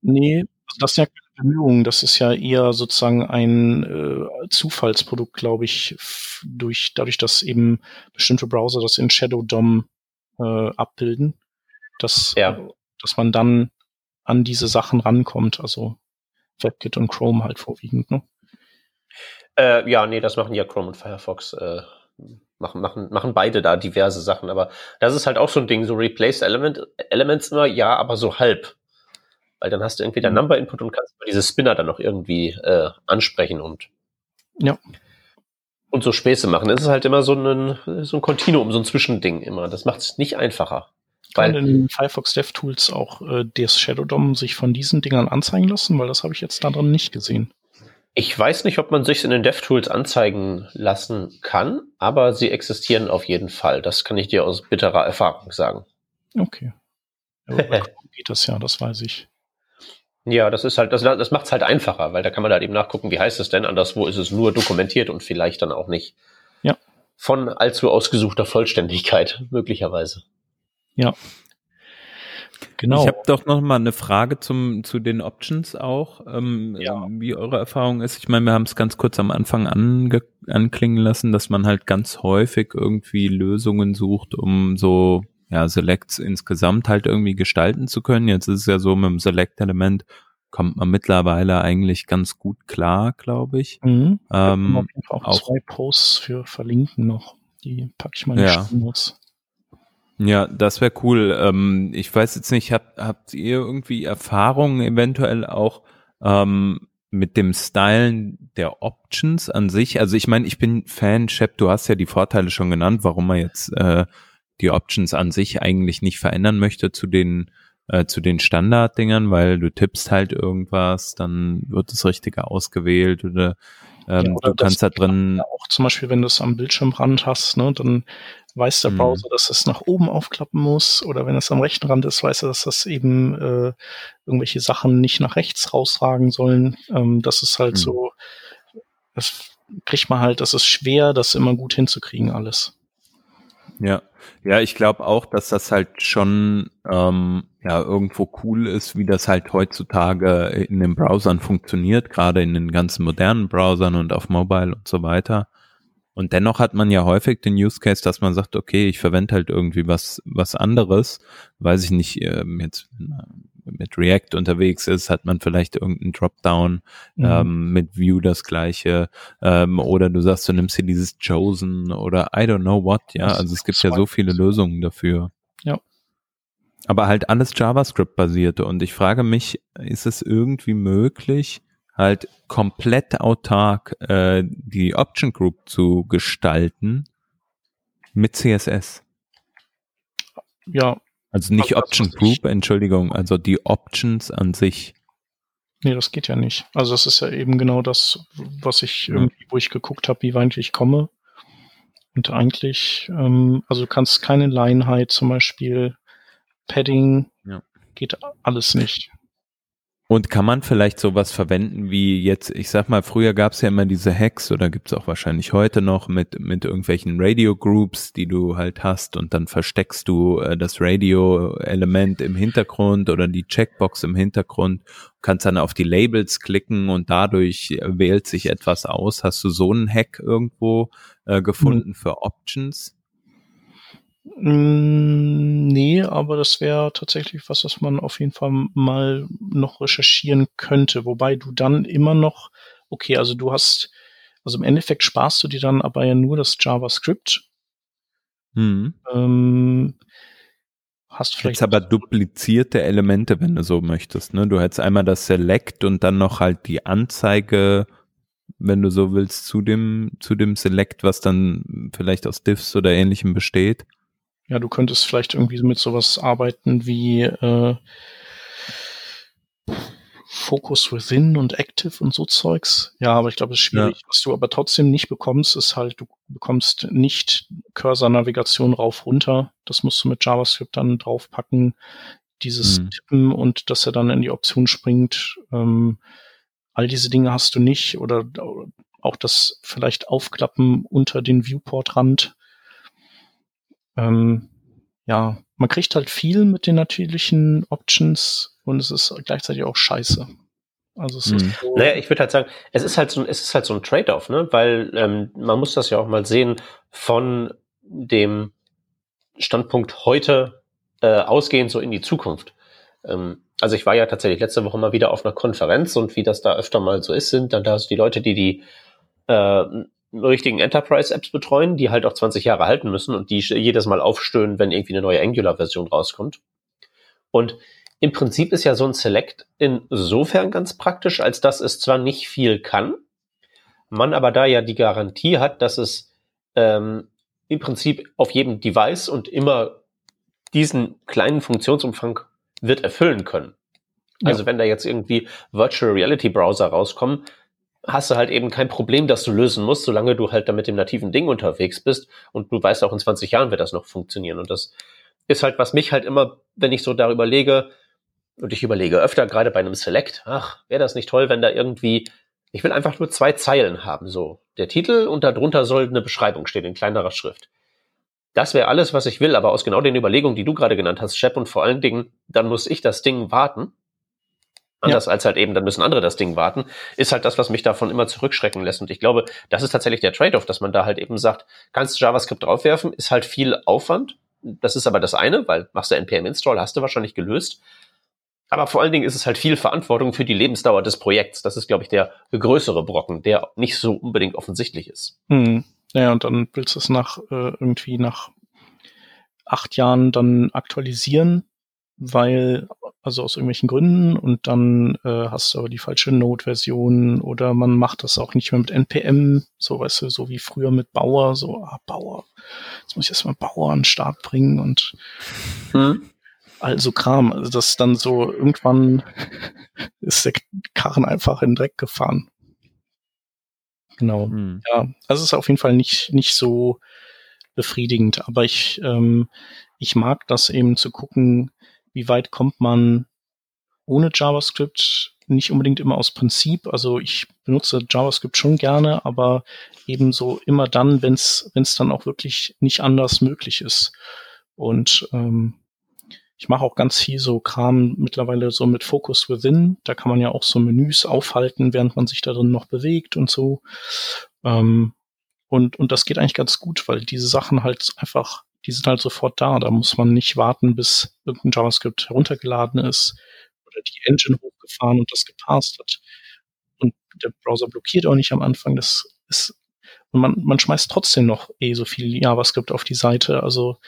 Nee, also das sind ja keine Bemühungen, das ist ja eher sozusagen ein äh, Zufallsprodukt, glaube ich, durch, dadurch, dass eben bestimmte Browser das in Shadow DOM äh, abbilden, dass, ja. dass man dann an diese Sachen rankommt, also WebKit und Chrome halt vorwiegend, ne? Äh, ja, nee, das machen ja Chrome und Firefox, äh, machen, machen, machen beide da diverse Sachen, aber das ist halt auch so ein Ding, so Replace Element, Elements immer, ja, aber so halb weil dann hast du irgendwie dein mhm. Number Input und kannst diese Spinner dann noch irgendwie äh, ansprechen und ja. und so Späße machen. Es ist halt immer so ein so ein Kontinuum, so ein Zwischending immer. Das macht es nicht einfacher. Kann in den Firefox DevTools auch äh, das Shadow DOM sich von diesen Dingern anzeigen lassen, weil das habe ich jetzt da drin nicht gesehen. Ich weiß nicht, ob man sich in den DevTools anzeigen lassen kann, aber sie existieren auf jeden Fall. Das kann ich dir aus bitterer Erfahrung sagen. Okay. Ja, <laughs> geht das ja, das weiß ich. Ja, das ist halt, das, das macht es halt einfacher, weil da kann man halt eben nachgucken, wie heißt es denn, anderswo ist es nur dokumentiert und vielleicht dann auch nicht ja. von allzu ausgesuchter Vollständigkeit, <laughs> möglicherweise. Ja. Genau. Ich habe doch noch mal eine Frage zum zu den Options auch, ähm, ja. wie eure Erfahrung ist. Ich meine, wir haben es ganz kurz am Anfang ange anklingen lassen, dass man halt ganz häufig irgendwie Lösungen sucht, um so ja, Selects insgesamt halt irgendwie gestalten zu können. Jetzt ist es ja so, mit dem Select-Element kommt man mittlerweile eigentlich ganz gut klar, glaube ich. Mhm. Ähm, auf jeden Fall auch, auch zwei Posts für verlinken noch. Die packe ich mal in ja. Muss. Ja, das wäre cool. Ähm, ich weiß jetzt nicht, habt, habt ihr irgendwie Erfahrungen eventuell auch ähm, mit dem Stylen der Options an sich? Also ich meine, ich bin Fan, Shep, du hast ja die Vorteile schon genannt, warum man jetzt äh, die Options an sich eigentlich nicht verändern möchte zu den äh, zu den Standarddingern, weil du tippst halt irgendwas, dann wird das Richtige ausgewählt oder, ähm, ja, oder du kannst da drin auch zum Beispiel, wenn du es am Bildschirmrand hast, ne, dann weiß der mhm. Browser, dass es nach oben aufklappen muss oder wenn es am rechten Rand ist, weiß er, dass das eben äh, irgendwelche Sachen nicht nach rechts rausragen sollen. Ähm, das ist halt mhm. so, das kriegt man halt, das ist schwer, das immer gut hinzukriegen alles. Ja, ja, ich glaube auch, dass das halt schon ähm, ja irgendwo cool ist, wie das halt heutzutage in den Browsern funktioniert, gerade in den ganzen modernen Browsern und auf Mobile und so weiter. Und dennoch hat man ja häufig den Use Case, dass man sagt, okay, ich verwende halt irgendwie was was anderes, weiß ich nicht, ähm, jetzt mit React unterwegs ist, hat man vielleicht irgendeinen Dropdown mhm. ähm, mit View das gleiche ähm, oder du sagst, du nimmst hier dieses Chosen oder I don't know what, ja, also es gibt ja so viele Lösungen dafür. Ja. Aber halt alles JavaScript basierte und ich frage mich, ist es irgendwie möglich, halt komplett autark äh, die Option Group zu gestalten mit CSS? Ja, also nicht also Option Group, Entschuldigung, also die Options an sich. Nee, das geht ja nicht. Also das ist ja eben genau das, was ich ja. irgendwie, wo ich geguckt habe, wie weit ich komme. Und eigentlich, ähm, also du kannst keine Line zum Beispiel, Padding, ja. geht alles nicht. Und kann man vielleicht sowas verwenden wie jetzt, ich sag mal, früher gab es ja immer diese Hacks oder gibt es auch wahrscheinlich heute noch mit, mit irgendwelchen Radio-Groups, die du halt hast und dann versteckst du äh, das Radio-Element im Hintergrund oder die Checkbox im Hintergrund, kannst dann auf die Labels klicken und dadurch wählt sich etwas aus. Hast du so einen Hack irgendwo äh, gefunden mhm. für Options? Mm, nee, aber das wäre tatsächlich was, was man auf jeden Fall mal noch recherchieren könnte. Wobei du dann immer noch, okay, also du hast, also im Endeffekt sparst du dir dann aber ja nur das JavaScript. Mhm. Ähm, hast vielleicht. Jetzt aber duplizierte Elemente, wenn du so möchtest. Ne? Du hättest einmal das Select und dann noch halt die Anzeige, wenn du so willst, zu dem, zu dem Select, was dann vielleicht aus Diffs oder ähnlichem besteht. Ja, du könntest vielleicht irgendwie mit sowas arbeiten wie äh, Focus Within und Active und so Zeugs. Ja, aber ich glaube, es ist schwierig. Ja. Was du aber trotzdem nicht bekommst, ist halt, du bekommst nicht Cursor-Navigation rauf runter. Das musst du mit JavaScript dann draufpacken. Dieses mhm. Tippen und dass er dann in die Option springt. Ähm, all diese Dinge hast du nicht. Oder auch das vielleicht Aufklappen unter den Viewport-Rand ähm, ja, man kriegt halt viel mit den natürlichen Options und es ist gleichzeitig auch scheiße. Also es hm. ist so naja, ich würde halt sagen, es ist halt so, es ist halt so ein Trade-off, ne? Weil ähm, man muss das ja auch mal sehen von dem Standpunkt heute äh, ausgehend so in die Zukunft. Ähm, also ich war ja tatsächlich letzte Woche mal wieder auf einer Konferenz und wie das da öfter mal so ist, sind dann da so die Leute, die die äh, richtigen Enterprise-Apps betreuen, die halt auch 20 Jahre halten müssen und die jedes Mal aufstöhnen, wenn irgendwie eine neue Angular-Version rauskommt. Und im Prinzip ist ja so ein Select insofern ganz praktisch, als dass es zwar nicht viel kann, man aber da ja die Garantie hat, dass es ähm, im Prinzip auf jedem Device und immer diesen kleinen Funktionsumfang wird erfüllen können. Ja. Also wenn da jetzt irgendwie Virtual Reality Browser rauskommen, hast du halt eben kein Problem, das du lösen musst, solange du halt da mit dem nativen Ding unterwegs bist und du weißt auch in 20 Jahren wird das noch funktionieren. Und das ist halt, was mich halt immer, wenn ich so darüber lege, und ich überlege öfter, gerade bei einem Select, ach, wäre das nicht toll, wenn da irgendwie, ich will einfach nur zwei Zeilen haben, so. Der Titel und darunter soll eine Beschreibung stehen in kleinerer Schrift. Das wäre alles, was ich will, aber aus genau den Überlegungen, die du gerade genannt hast, Shep, und vor allen Dingen, dann muss ich das Ding warten anders ja. als halt eben, dann müssen andere das Ding warten, ist halt das, was mich davon immer zurückschrecken lässt. Und ich glaube, das ist tatsächlich der Trade-off, dass man da halt eben sagt, kannst du JavaScript draufwerfen, ist halt viel Aufwand. Das ist aber das eine, weil machst du NPM-Install, hast du wahrscheinlich gelöst. Aber vor allen Dingen ist es halt viel Verantwortung für die Lebensdauer des Projekts. Das ist, glaube ich, der größere Brocken, der nicht so unbedingt offensichtlich ist. Hm. Ja, und dann willst du es nach äh, irgendwie nach acht Jahren dann aktualisieren weil, also aus irgendwelchen Gründen und dann äh, hast du aber die falsche Node-Version oder man macht das auch nicht mehr mit NPM, so weißt du, so wie früher mit Bauer, so, ah, Bauer, jetzt muss ich erstmal Bauer an den Start bringen und hm. also Kram, also das dann so irgendwann <laughs> ist der Karren einfach in den Dreck gefahren. Genau. Hm. Ja, also es ist auf jeden Fall nicht, nicht so befriedigend, aber ich, ähm, ich mag das eben zu gucken, wie weit kommt man ohne JavaScript nicht unbedingt immer aus Prinzip. Also ich benutze JavaScript schon gerne, aber ebenso immer dann, wenn es dann auch wirklich nicht anders möglich ist. Und ähm, ich mache auch ganz viel so Kram mittlerweile so mit Focus Within. Da kann man ja auch so Menüs aufhalten, während man sich da drin noch bewegt und so. Ähm, und, und das geht eigentlich ganz gut, weil diese Sachen halt einfach die sind halt sofort da. Da muss man nicht warten, bis irgendein JavaScript heruntergeladen ist oder die Engine hochgefahren und das gepasst hat. Und der Browser blockiert auch nicht am Anfang. Das ist, und man, man schmeißt trotzdem noch eh so viel JavaScript auf die Seite. Also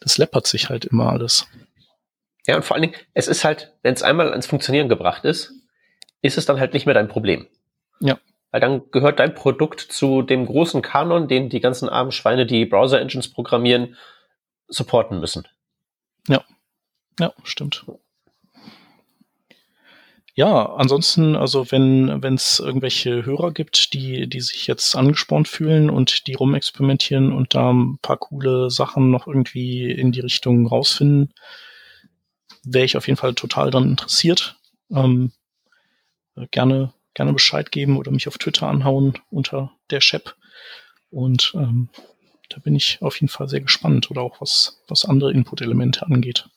das läppert sich halt immer alles. Ja, und vor allen Dingen, es ist halt, wenn es einmal ans Funktionieren gebracht ist, ist es dann halt nicht mehr dein Problem. Ja. Weil dann gehört dein Produkt zu dem großen Kanon, den die ganzen armen Schweine, die Browser-Engines programmieren, supporten müssen. Ja, ja, stimmt. Ja, ansonsten, also wenn es irgendwelche Hörer gibt, die die sich jetzt angespornt fühlen und die rumexperimentieren und da ein paar coole Sachen noch irgendwie in die Richtung rausfinden, wäre ich auf jeden Fall total dann interessiert. Ähm, äh, gerne, gerne Bescheid geben oder mich auf Twitter anhauen unter der Shep. Und ähm, da bin ich auf jeden Fall sehr gespannt oder auch was, was andere Input-Elemente angeht.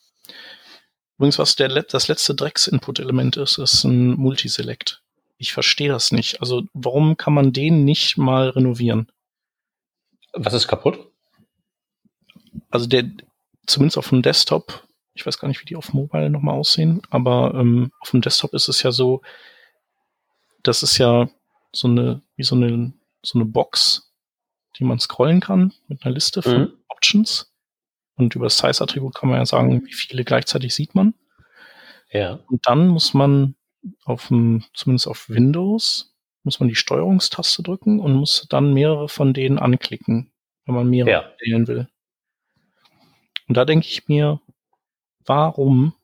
Übrigens, was der, das letzte Drecks-Input-Element ist, ist ein Multiselect. Ich verstehe das nicht. Also warum kann man den nicht mal renovieren? Was ist kaputt? Also der, zumindest auf dem Desktop, ich weiß gar nicht, wie die auf Mobile nochmal aussehen, aber ähm, auf dem Desktop ist es ja so, das ist ja so eine, wie so eine, so eine Box, die man scrollen kann mit einer Liste von mhm. Options. Und über das Size-Attribut kann man ja sagen, wie viele gleichzeitig sieht man. Ja. Und dann muss man auf dem, zumindest auf Windows, muss man die Steuerungstaste drücken und muss dann mehrere von denen anklicken, wenn man mehrere ja. wählen will. Und da denke ich mir, warum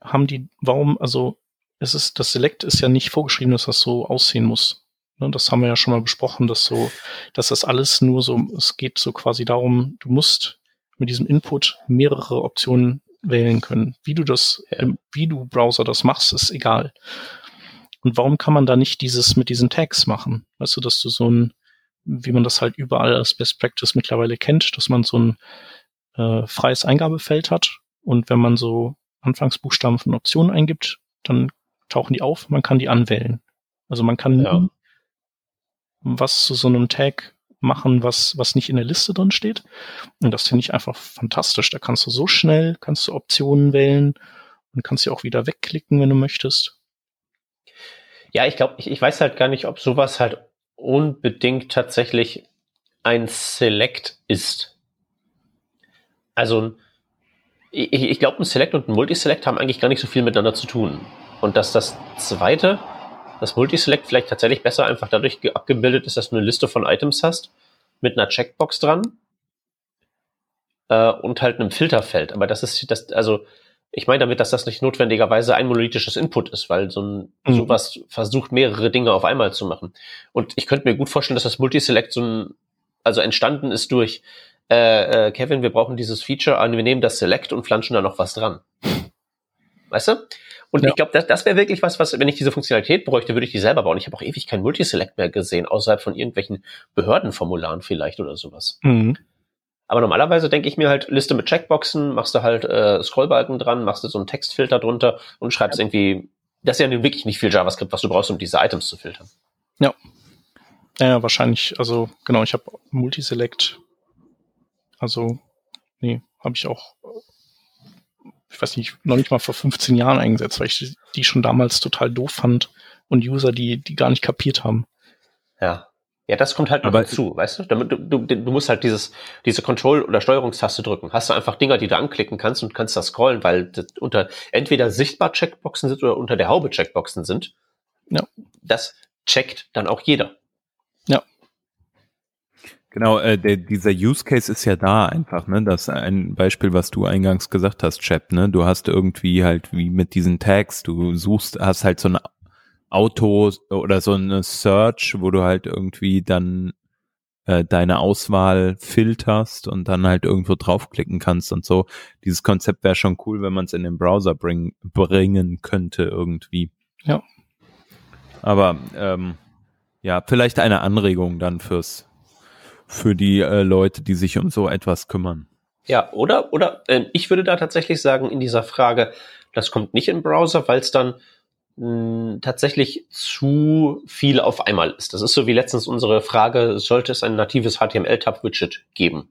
haben die, warum, also es ist, das Select ist ja nicht vorgeschrieben, dass das so aussehen muss. Ne, das haben wir ja schon mal besprochen, dass so, dass das alles nur so, es geht so quasi darum, du musst mit diesem Input mehrere Optionen wählen können. Wie du das, ja. wie du Browser das machst, ist egal. Und warum kann man da nicht dieses mit diesen Tags machen? Weißt du, dass du so ein, wie man das halt überall als Best Practice mittlerweile kennt, dass man so ein äh, freies Eingabefeld hat und wenn man so Anfangsbuchstaben von Optionen eingibt, dann tauchen die auf, man kann die anwählen. Also man kann ja. Was zu so einem Tag machen, was, was nicht in der Liste drin steht. Und das finde ich einfach fantastisch. Da kannst du so schnell, kannst du Optionen wählen und kannst sie auch wieder wegklicken, wenn du möchtest. Ja, ich glaube, ich, ich weiß halt gar nicht, ob sowas halt unbedingt tatsächlich ein Select ist. Also, ich, ich glaube, ein Select und ein Multiselect haben eigentlich gar nicht so viel miteinander zu tun. Und dass das zweite, das Multiselect vielleicht tatsächlich besser einfach dadurch abgebildet ist, dass du eine Liste von Items hast mit einer Checkbox dran äh, und halt einem Filterfeld. Aber das ist das, also ich meine damit, dass das nicht notwendigerweise ein monolithisches Input ist, weil so ein mhm. sowas versucht mehrere Dinge auf einmal zu machen. Und ich könnte mir gut vorstellen, dass das Multiselect so ein, also entstanden ist durch äh, äh, Kevin, wir brauchen dieses Feature, wir nehmen das Select und flanschen da noch was dran. Weißt du? Und ja. ich glaube, das, das wäre wirklich was, was, wenn ich diese Funktionalität bräuchte, würde ich die selber bauen. Ich habe auch ewig kein Multiselect mehr gesehen, außerhalb von irgendwelchen Behördenformularen vielleicht oder sowas. Mhm. Aber normalerweise denke ich mir halt Liste mit Checkboxen, machst du halt äh, Scrollbalken dran, machst du so einen Textfilter drunter und schreibst ja. irgendwie, das ist ja wirklich nicht viel JavaScript, was du brauchst, um diese Items zu filtern. Ja. Ja, wahrscheinlich, also genau, ich habe Multiselect, also nee, habe ich auch ich weiß nicht, noch nicht mal vor 15 Jahren eingesetzt, weil ich die schon damals total doof fand und User, die, die gar nicht kapiert haben. Ja. Ja, das kommt halt noch dazu, weißt du? Du, du, du musst halt dieses, diese Control- oder Steuerungstaste drücken. Hast du einfach Dinger, die du anklicken kannst und kannst das scrollen, weil das unter entweder sichtbar Checkboxen sind oder unter der Haube Checkboxen sind. Ja. Das checkt dann auch jeder. Genau, äh, der, dieser Use Case ist ja da einfach, ne? Das ist ein Beispiel, was du eingangs gesagt hast, Chap, ne? Du hast irgendwie halt wie mit diesen Tags, du suchst, hast halt so ein Auto oder so eine Search, wo du halt irgendwie dann äh, deine Auswahl filterst und dann halt irgendwo draufklicken kannst und so. Dieses Konzept wäre schon cool, wenn man es in den Browser bring, bringen könnte irgendwie. Ja. Aber ähm, ja, vielleicht eine Anregung dann fürs für die äh, Leute, die sich um so etwas kümmern. Ja, oder, oder äh, ich würde da tatsächlich sagen, in dieser Frage, das kommt nicht im Browser, weil es dann mh, hm, tatsächlich zu viel auf einmal ist. Das ist so wie letztens unsere Frage, sollte es ein natives HTML-Tab-Widget geben?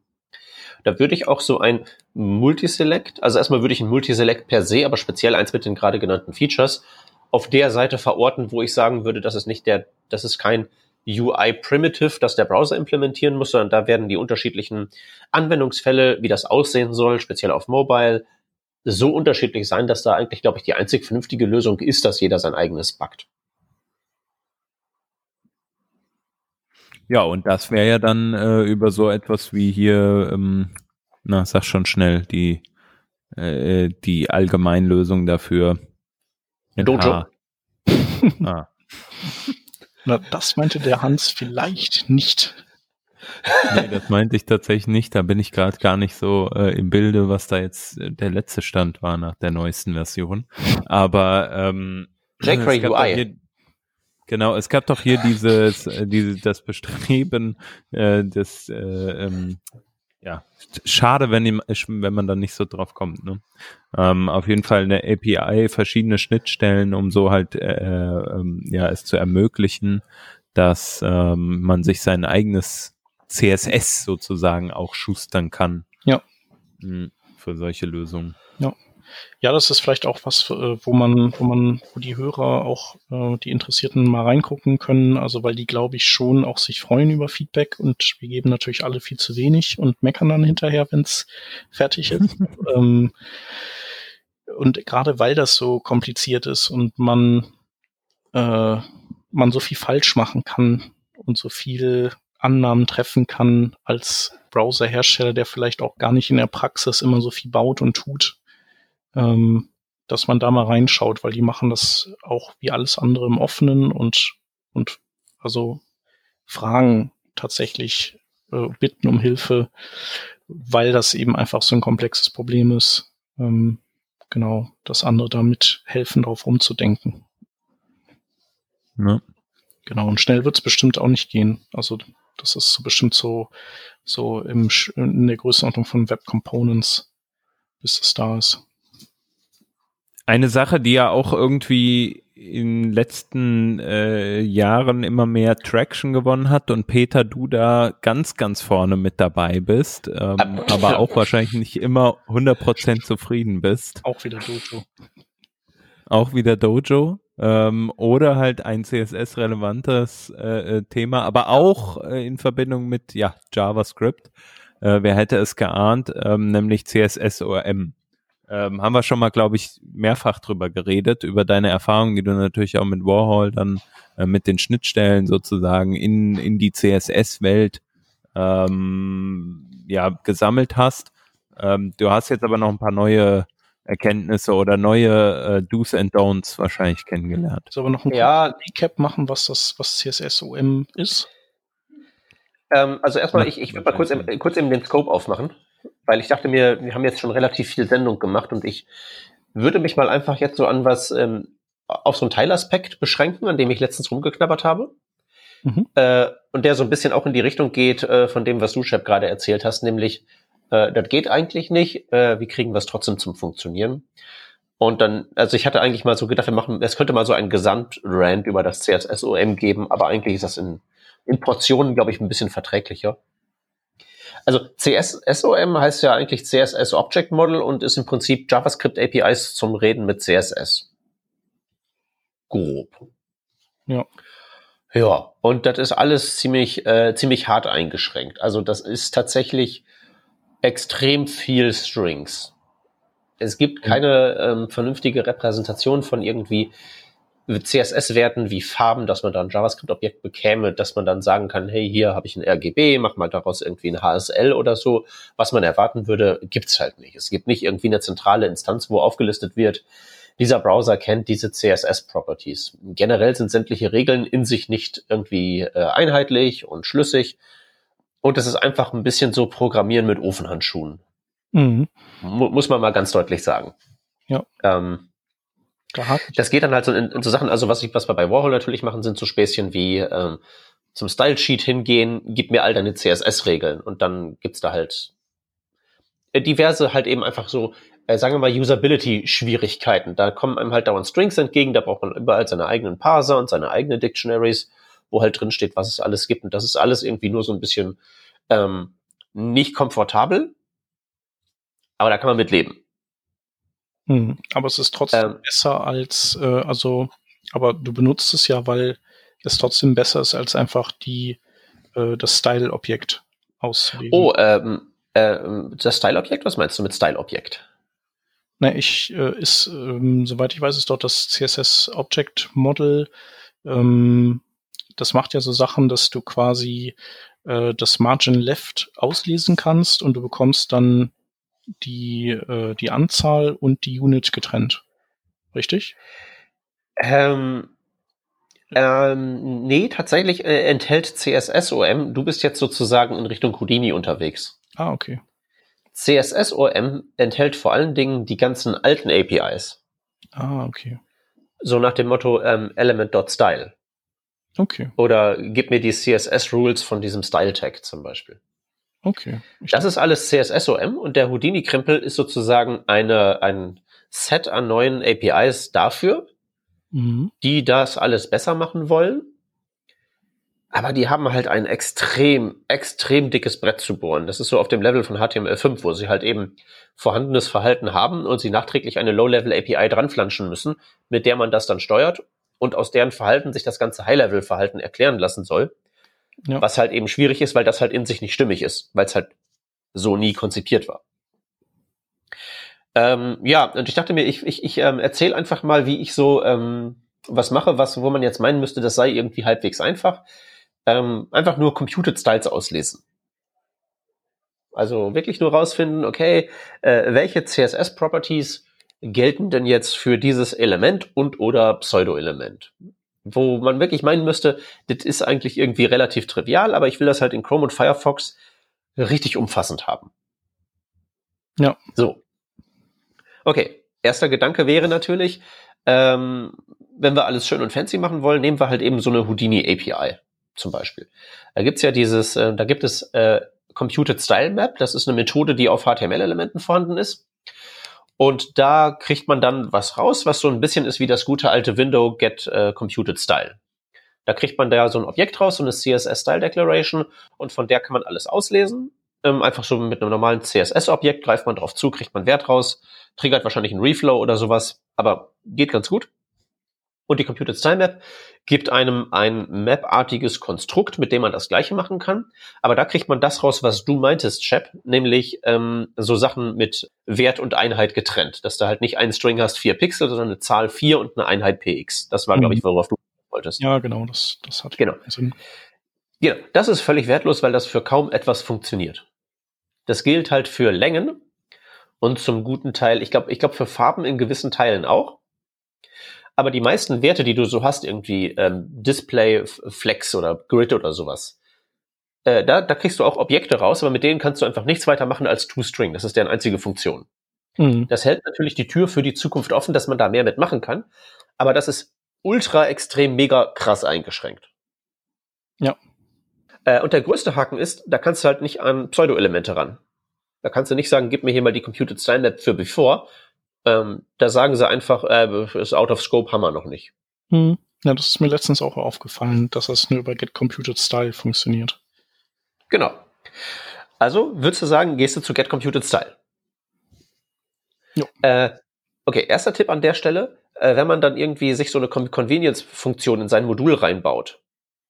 Da würde ich auch so ein Multiselect, also erstmal würde ich ein Multiselect per se, aber speziell eins mit den gerade genannten Features, auf der Seite verorten, wo ich sagen würde, das ist nicht der, das ist kein UI Primitive, das der Browser implementieren muss, sondern da werden die unterschiedlichen Anwendungsfälle, wie das aussehen soll, speziell auf Mobile, so unterschiedlich sein, dass da eigentlich, glaube ich, die einzig vernünftige Lösung ist, dass jeder sein eigenes backt. Ja, und das wäre ja dann äh, über so etwas wie hier, ähm, na, sag schon schnell, die, äh, die Allgemeinlösung dafür. Dojo. ah. <laughs> Na, das meinte der Hans vielleicht nicht. Nee, das meinte ich tatsächlich nicht. Da bin ich gerade gar nicht so äh, im Bilde, was da jetzt äh, der letzte Stand war nach der neuesten Version. Aber ähm, jQuery UI. Hier, genau, es gab doch hier dieses, äh, diese, das Bestreben, äh, das, äh, ähm, ja, schade, wenn, ihm, wenn man dann nicht so drauf kommt. Ne? Ähm, auf jeden Fall eine API, verschiedene Schnittstellen, um so halt äh, ähm, ja es zu ermöglichen, dass ähm, man sich sein eigenes CSS sozusagen auch schustern kann. Ja. Hm, für solche Lösungen. Ja. Ja, das ist vielleicht auch was, äh, wo man, wo man, wo die Hörer auch äh, die Interessierten mal reingucken können. Also weil die, glaube ich, schon auch sich freuen über Feedback und wir geben natürlich alle viel zu wenig und meckern dann hinterher, wenn es fertig ist. <laughs> ähm, und gerade weil das so kompliziert ist und man äh, man so viel falsch machen kann und so viel Annahmen treffen kann als Browserhersteller, der vielleicht auch gar nicht in der Praxis immer so viel baut und tut, ähm, dass man da mal reinschaut, weil die machen das auch wie alles andere im Offenen und, und also fragen tatsächlich, äh, bitten um Hilfe, weil das eben einfach so ein komplexes Problem ist. Ähm, genau, dass andere damit helfen, darauf rumzudenken. Ja. Genau, und schnell wird es bestimmt auch nicht gehen. Also das ist so bestimmt so, so im, in der Größenordnung von Web Components, bis es da ist. Eine Sache, die ja auch irgendwie in den letzten äh, Jahren immer mehr Traction gewonnen hat und Peter, du da ganz, ganz vorne mit dabei bist, ähm, aber auch wahrscheinlich nicht immer 100% zufrieden bist. Auch wieder Dojo. Auch wieder Dojo ähm, oder halt ein CSS-relevantes äh, äh, Thema, aber auch äh, in Verbindung mit ja JavaScript. Äh, wer hätte es geahnt, ähm, nämlich CSS-ORM. Ähm, haben wir schon mal, glaube ich, mehrfach drüber geredet, über deine Erfahrungen, die du natürlich auch mit Warhol dann äh, mit den Schnittstellen sozusagen in, in die CSS-Welt ähm, ja, gesammelt hast. Ähm, du hast jetzt aber noch ein paar neue Erkenntnisse oder neue äh, Do's and Don'ts wahrscheinlich kennengelernt. Sollen wir noch ein ja, Recap machen, was das, was CSS-OM ist? Ähm, also erstmal, ich, ich würde mal kurz, im, kurz eben den Scope aufmachen, weil ich dachte mir, wir haben jetzt schon relativ viel Sendung gemacht und ich würde mich mal einfach jetzt so an was, ähm, auf so einen Teilaspekt beschränken, an dem ich letztens rumgeknabbert habe. Mhm. Äh, und der so ein bisschen auch in die Richtung geht äh, von dem, was du, Shep, gerade erzählt hast, nämlich äh, das geht eigentlich nicht, äh, wie kriegen wir es trotzdem zum Funktionieren? Und dann, also ich hatte eigentlich mal so gedacht, wir machen, es könnte mal so ein Gesamtrand über das CSS-OM geben, aber eigentlich ist das in, in Portionen, glaube ich, ein bisschen verträglicher. Also CSS-OM heißt ja eigentlich CSS Object Model und ist im Prinzip JavaScript APIs zum Reden mit CSS. Grob. Ja. Ja, und das ist alles ziemlich, äh, ziemlich hart eingeschränkt. Also das ist tatsächlich extrem viel Strings. Es gibt keine ähm, vernünftige Repräsentation von irgendwie CSS-Werten wie Farben, dass man da ein JavaScript-Objekt bekäme, dass man dann sagen kann, hey, hier habe ich ein RGB, mach mal daraus irgendwie ein HSL oder so. Was man erwarten würde, gibt's halt nicht. Es gibt nicht irgendwie eine zentrale Instanz, wo aufgelistet wird, dieser Browser kennt diese CSS-Properties. Generell sind sämtliche Regeln in sich nicht irgendwie äh, einheitlich und schlüssig und es ist einfach ein bisschen so Programmieren mit Ofenhandschuhen. Mhm. muss man mal ganz deutlich sagen. Ja. Ähm, das geht dann halt so in, in so Sachen, also was, ich, was wir bei Warhol natürlich machen, sind so Späßchen wie ähm, zum Style Sheet hingehen, gib mir all deine CSS-Regeln und dann gibt's da halt äh, diverse halt eben einfach so, äh, sagen wir mal, Usability-Schwierigkeiten. Da kommen einem halt dauernd Strings entgegen, da braucht man überall seine eigenen Parser und seine eigenen Dictionaries wo halt drin steht, was es alles gibt. Und das ist alles irgendwie nur so ein bisschen ähm, nicht komfortabel, aber da kann man mit leben. Hm, aber es ist trotzdem ähm, besser als, äh, also, aber du benutzt es ja, weil es trotzdem besser ist als einfach die äh, das Style-Objekt auslesen. Oh, ähm, äh, das Style-Objekt? Was meinst du mit Style-Objekt? Na, ich äh, ist, ähm, soweit ich weiß, ist dort das CSS Object Model ähm, das macht ja so Sachen, dass du quasi äh, das Margin Left auslesen kannst und du bekommst dann die, äh, die Anzahl und die Unit getrennt. Richtig? Ähm, ähm, nee, tatsächlich äh, enthält CSS-OM. Du bist jetzt sozusagen in Richtung Houdini unterwegs. Ah, okay. CSS-OM enthält vor allen Dingen die ganzen alten APIs. Ah, okay. So nach dem Motto ähm, element.style. Okay. Oder gib mir die CSS-Rules von diesem Style-Tag zum Beispiel. Okay. Das ist alles CSSOM und der Houdini-Krempel ist sozusagen eine, ein Set an neuen APIs dafür, mhm. die das alles besser machen wollen. Aber die haben halt ein extrem, extrem dickes Brett zu bohren. Das ist so auf dem Level von HTML5, wo sie halt eben vorhandenes Verhalten haben und sie nachträglich eine Low-Level API dranflanschen müssen, mit der man das dann steuert und aus deren Verhalten sich das ganze High-Level-Verhalten erklären lassen soll. Ja. Was halt eben schwierig ist, weil das halt in sich nicht stimmig ist, weil es halt so nie konzipiert war. Ähm, ja, und ich dachte mir, ich, ich, ich ähm, erzähle einfach mal, wie ich so ähm, was mache, was, wo man jetzt meinen müsste, das sei irgendwie halbwegs einfach. Ähm, einfach nur Computed Styles auslesen. Also wirklich nur rausfinden, okay, äh, welche CSS-Properties gelten denn jetzt für dieses Element und oder Pseudo-Element? Wo man wirklich meinen müsste, das ist eigentlich irgendwie relativ trivial, aber ich will das halt in Chrome und Firefox richtig umfassend haben. Ja. So. Okay, erster Gedanke wäre natürlich, ähm, wenn wir alles schön und fancy machen wollen, nehmen wir halt eben so eine Houdini API zum Beispiel. Da gibt's ja dieses, äh, da gibt es äh, Computed Style Map. Das ist eine Methode, die auf HTML-Elementen vorhanden ist. Und da kriegt man dann was raus, was so ein bisschen ist wie das gute alte Window Get äh, Computed Style. Da kriegt man da so ein Objekt raus, so eine CSS Style Declaration und von der kann man alles auslesen. Ähm, einfach so mit einem normalen CSS-Objekt greift man drauf zu, kriegt man Wert raus, triggert wahrscheinlich einen Reflow oder sowas, aber geht ganz gut. Und die Computed Style Map gibt einem ein Map-artiges Konstrukt, mit dem man das Gleiche machen kann. Aber da kriegt man das raus, was du meintest, Chap, nämlich ähm, so Sachen mit Wert und Einheit getrennt. Dass du halt nicht einen String hast, vier Pixel, sondern eine Zahl vier und eine Einheit px. Das war, mhm. glaube ich, worauf du wolltest. Ja, genau, das, das hat genau. Sinn. Genau, das ist völlig wertlos, weil das für kaum etwas funktioniert. Das gilt halt für Längen und zum guten Teil, ich glaube, ich glaube für Farben in gewissen Teilen auch aber die meisten Werte, die du so hast, irgendwie ähm, Display, Flex oder Grid oder sowas, äh, da, da kriegst du auch Objekte raus, aber mit denen kannst du einfach nichts weiter machen als ToString. Das ist deren einzige Funktion. Mhm. Das hält natürlich die Tür für die Zukunft offen, dass man da mehr mitmachen kann, aber das ist ultra extrem mega krass eingeschränkt. Ja. Äh, und der größte Haken ist, da kannst du halt nicht an Pseudo-Elemente ran. Da kannst du nicht sagen, gib mir hier mal die Computed Style Map für before, ähm, da sagen sie einfach, äh, ist out of scope, haben wir noch nicht. Hm. Ja, das ist mir letztens auch aufgefallen, dass das nur über Get Computed Style funktioniert. Genau. Also würdest du sagen, gehst du zu Get Computed Style? Ja. Äh, okay, erster Tipp an der Stelle, äh, wenn man dann irgendwie sich so eine Convenience-Funktion in sein Modul reinbaut,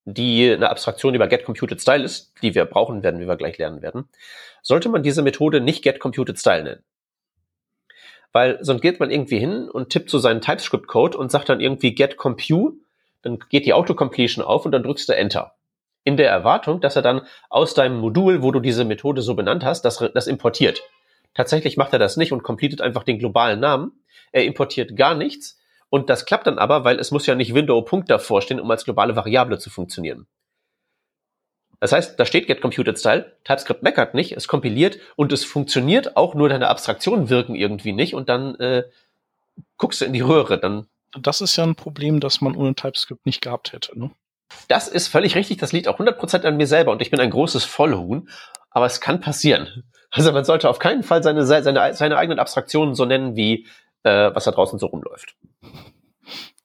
die eine Abstraktion über Get Computed Style ist, die wir brauchen werden, wie wir gleich lernen werden, sollte man diese Methode nicht Get Computed Style nennen weil sonst geht man irgendwie hin und tippt so seinen TypeScript-Code und sagt dann irgendwie get compute, dann geht die Autocompletion auf und dann drückst du Enter. In der Erwartung, dass er dann aus deinem Modul, wo du diese Methode so benannt hast, das, das importiert. Tatsächlich macht er das nicht und completet einfach den globalen Namen. Er importiert gar nichts und das klappt dann aber, weil es muss ja nicht Window Punkt stehen, um als globale Variable zu funktionieren. Das heißt, da steht Get Computed Style, TypeScript meckert nicht, es kompiliert und es funktioniert auch, nur deine Abstraktionen wirken irgendwie nicht und dann äh, guckst du in die Röhre. Dann das ist ja ein Problem, das man ohne TypeScript nicht gehabt hätte. Ne? Das ist völlig richtig, das liegt auch 100% an mir selber und ich bin ein großes Vollhuhn, aber es kann passieren. Also man sollte auf keinen Fall seine, seine, seine eigenen Abstraktionen so nennen, wie äh, was da draußen so rumläuft.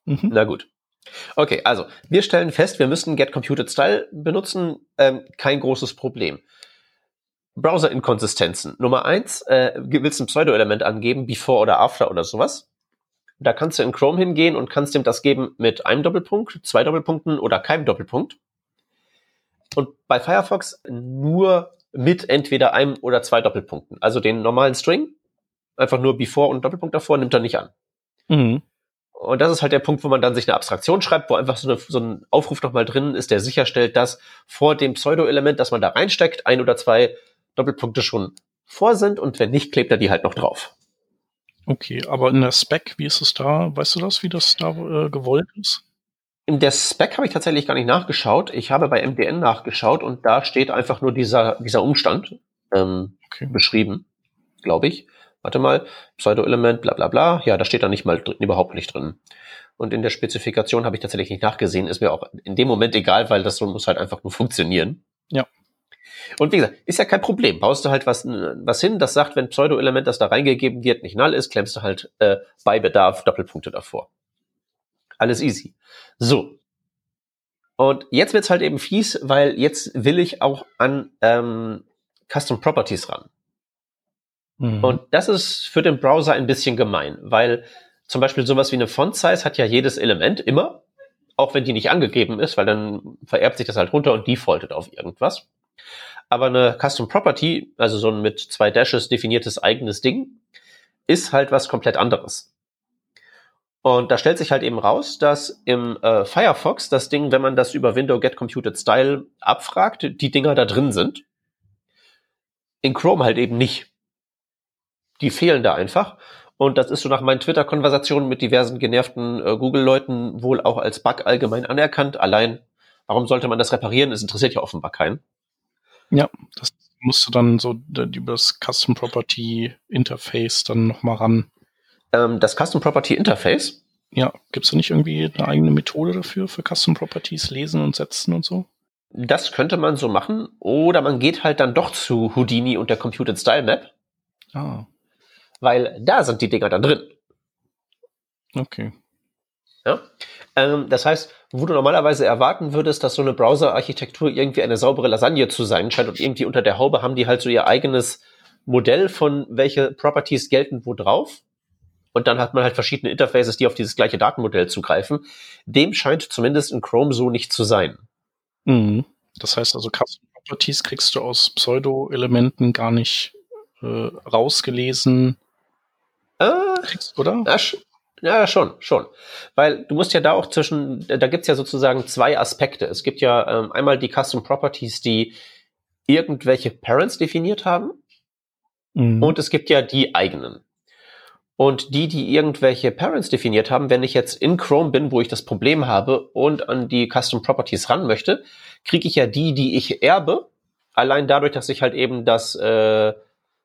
Mhm. Na gut. Okay, also wir stellen fest, wir müssen Get Computed Style benutzen. Ähm, kein großes Problem. Browser-Inkonsistenzen. Nummer eins, äh, willst ein Pseudo-Element angeben, before oder after oder sowas. Da kannst du in Chrome hingehen und kannst ihm das geben mit einem Doppelpunkt, zwei Doppelpunkten oder keinem Doppelpunkt. Und bei Firefox nur mit entweder einem oder zwei Doppelpunkten. Also den normalen String, einfach nur before und Doppelpunkt davor, nimmt er nicht an. Mhm. Und das ist halt der Punkt, wo man dann sich eine Abstraktion schreibt, wo einfach so, eine, so ein Aufruf nochmal drin ist, der sicherstellt, dass vor dem Pseudo-Element, das man da reinsteckt, ein oder zwei Doppelpunkte schon vor sind und wenn nicht, klebt er die halt noch drauf. Okay, aber in der Spec, wie ist es da? Weißt du das, wie das da äh, gewollt ist? In der Spec habe ich tatsächlich gar nicht nachgeschaut. Ich habe bei MDN nachgeschaut und da steht einfach nur dieser, dieser Umstand ähm, okay. beschrieben, glaube ich warte mal, Pseudo-Element, bla bla bla, ja, da steht da nicht mal drin, überhaupt nicht drin. Und in der Spezifikation habe ich tatsächlich nicht nachgesehen. Ist mir auch in dem Moment egal, weil das so muss halt einfach nur funktionieren. Ja. Und wie gesagt, ist ja kein Problem. Baust du halt was, was hin, das sagt, wenn Pseudo-Element, das da reingegeben wird, nicht null ist, klemmst du halt äh, bei Bedarf Doppelpunkte davor. Alles easy. So. Und jetzt wird's halt eben fies, weil jetzt will ich auch an ähm, Custom Properties ran. Mhm. Und das ist für den Browser ein bisschen gemein, weil zum Beispiel sowas wie eine Font Size hat ja jedes Element immer, auch wenn die nicht angegeben ist, weil dann vererbt sich das halt runter und defaultet auf irgendwas. Aber eine Custom Property, also so ein mit zwei Dashes definiertes eigenes Ding, ist halt was komplett anderes. Und da stellt sich halt eben raus, dass im äh, Firefox das Ding, wenn man das über Window Get Computed Style abfragt, die Dinger da drin sind. In Chrome halt eben nicht. Die fehlen da einfach. Und das ist so nach meinen Twitter-Konversationen mit diversen genervten äh, Google-Leuten wohl auch als Bug allgemein anerkannt. Allein, warum sollte man das reparieren? Es interessiert ja offenbar keinen. Ja, das musst du dann so über das Custom Property Interface dann nochmal ran. Ähm, das Custom Property Interface? Ja, gibt es da nicht irgendwie eine eigene Methode dafür, für Custom Properties lesen und setzen und so? Das könnte man so machen. Oder man geht halt dann doch zu Houdini und der Computed Style Map. Ah weil da sind die Dinger dann drin. Okay. Ja? Ähm, das heißt, wo du normalerweise erwarten würdest, dass so eine Browser-Architektur irgendwie eine saubere Lasagne zu sein scheint und irgendwie unter der Haube haben die halt so ihr eigenes Modell von welche Properties gelten wo drauf. Und dann hat man halt verschiedene Interfaces, die auf dieses gleiche Datenmodell zugreifen. Dem scheint zumindest in Chrome so nicht zu sein. Mhm. Das heißt also, Custom Properties kriegst du aus Pseudo-Elementen gar nicht äh, rausgelesen äh, oder? Ja, ja, schon, schon. Weil du musst ja da auch zwischen, da gibt's ja sozusagen zwei Aspekte. Es gibt ja ähm, einmal die Custom Properties, die irgendwelche Parents definiert haben. Mhm. Und es gibt ja die eigenen. Und die, die irgendwelche Parents definiert haben, wenn ich jetzt in Chrome bin, wo ich das Problem habe und an die Custom Properties ran möchte, kriege ich ja die, die ich erbe, allein dadurch, dass ich halt eben das äh,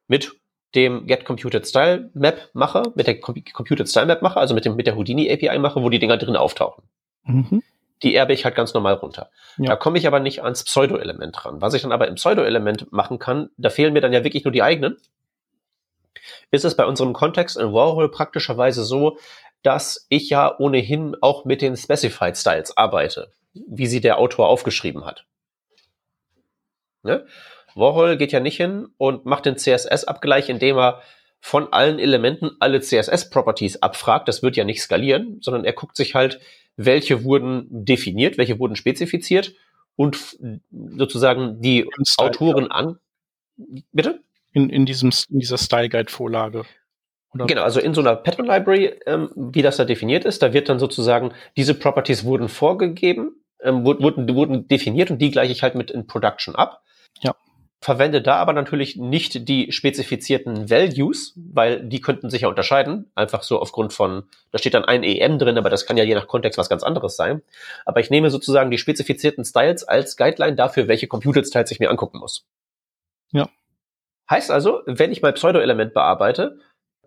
mit dem Get Computed Style Map mache, mit der Computed Style Map mache, also mit dem mit der Houdini API mache, wo die Dinger drin auftauchen. Mhm. Die erbe ich halt ganz normal runter. Ja. Da komme ich aber nicht ans Pseudo-Element ran. Was ich dann aber im Pseudo-Element machen kann, da fehlen mir dann ja wirklich nur die eigenen. Ist es bei unserem Kontext in Warhol praktischerweise so, dass ich ja ohnehin auch mit den Specified Styles arbeite, wie sie der Autor aufgeschrieben hat. Ne? Warhol geht ja nicht hin und macht den CSS-Abgleich, indem er von allen Elementen alle CSS-Properties abfragt. Das wird ja nicht skalieren, sondern er guckt sich halt, welche wurden definiert, welche wurden spezifiziert und sozusagen die Autoren an. Bitte? In, in, diesem, in dieser Style Guide Vorlage. Oder? Genau, also in so einer Pattern Library, ähm, wie das da definiert ist, da wird dann sozusagen, diese Properties wurden vorgegeben, ähm, wurden, wurden definiert und die gleiche ich halt mit in Production ab. Ja verwende da aber natürlich nicht die spezifizierten Values, weil die könnten sich ja unterscheiden, einfach so aufgrund von, da steht dann ein EM drin, aber das kann ja je nach Kontext was ganz anderes sein. Aber ich nehme sozusagen die spezifizierten Styles als Guideline dafür, welche Computed Styles ich mir angucken muss. Ja. Heißt also, wenn ich mein Pseudo-Element bearbeite,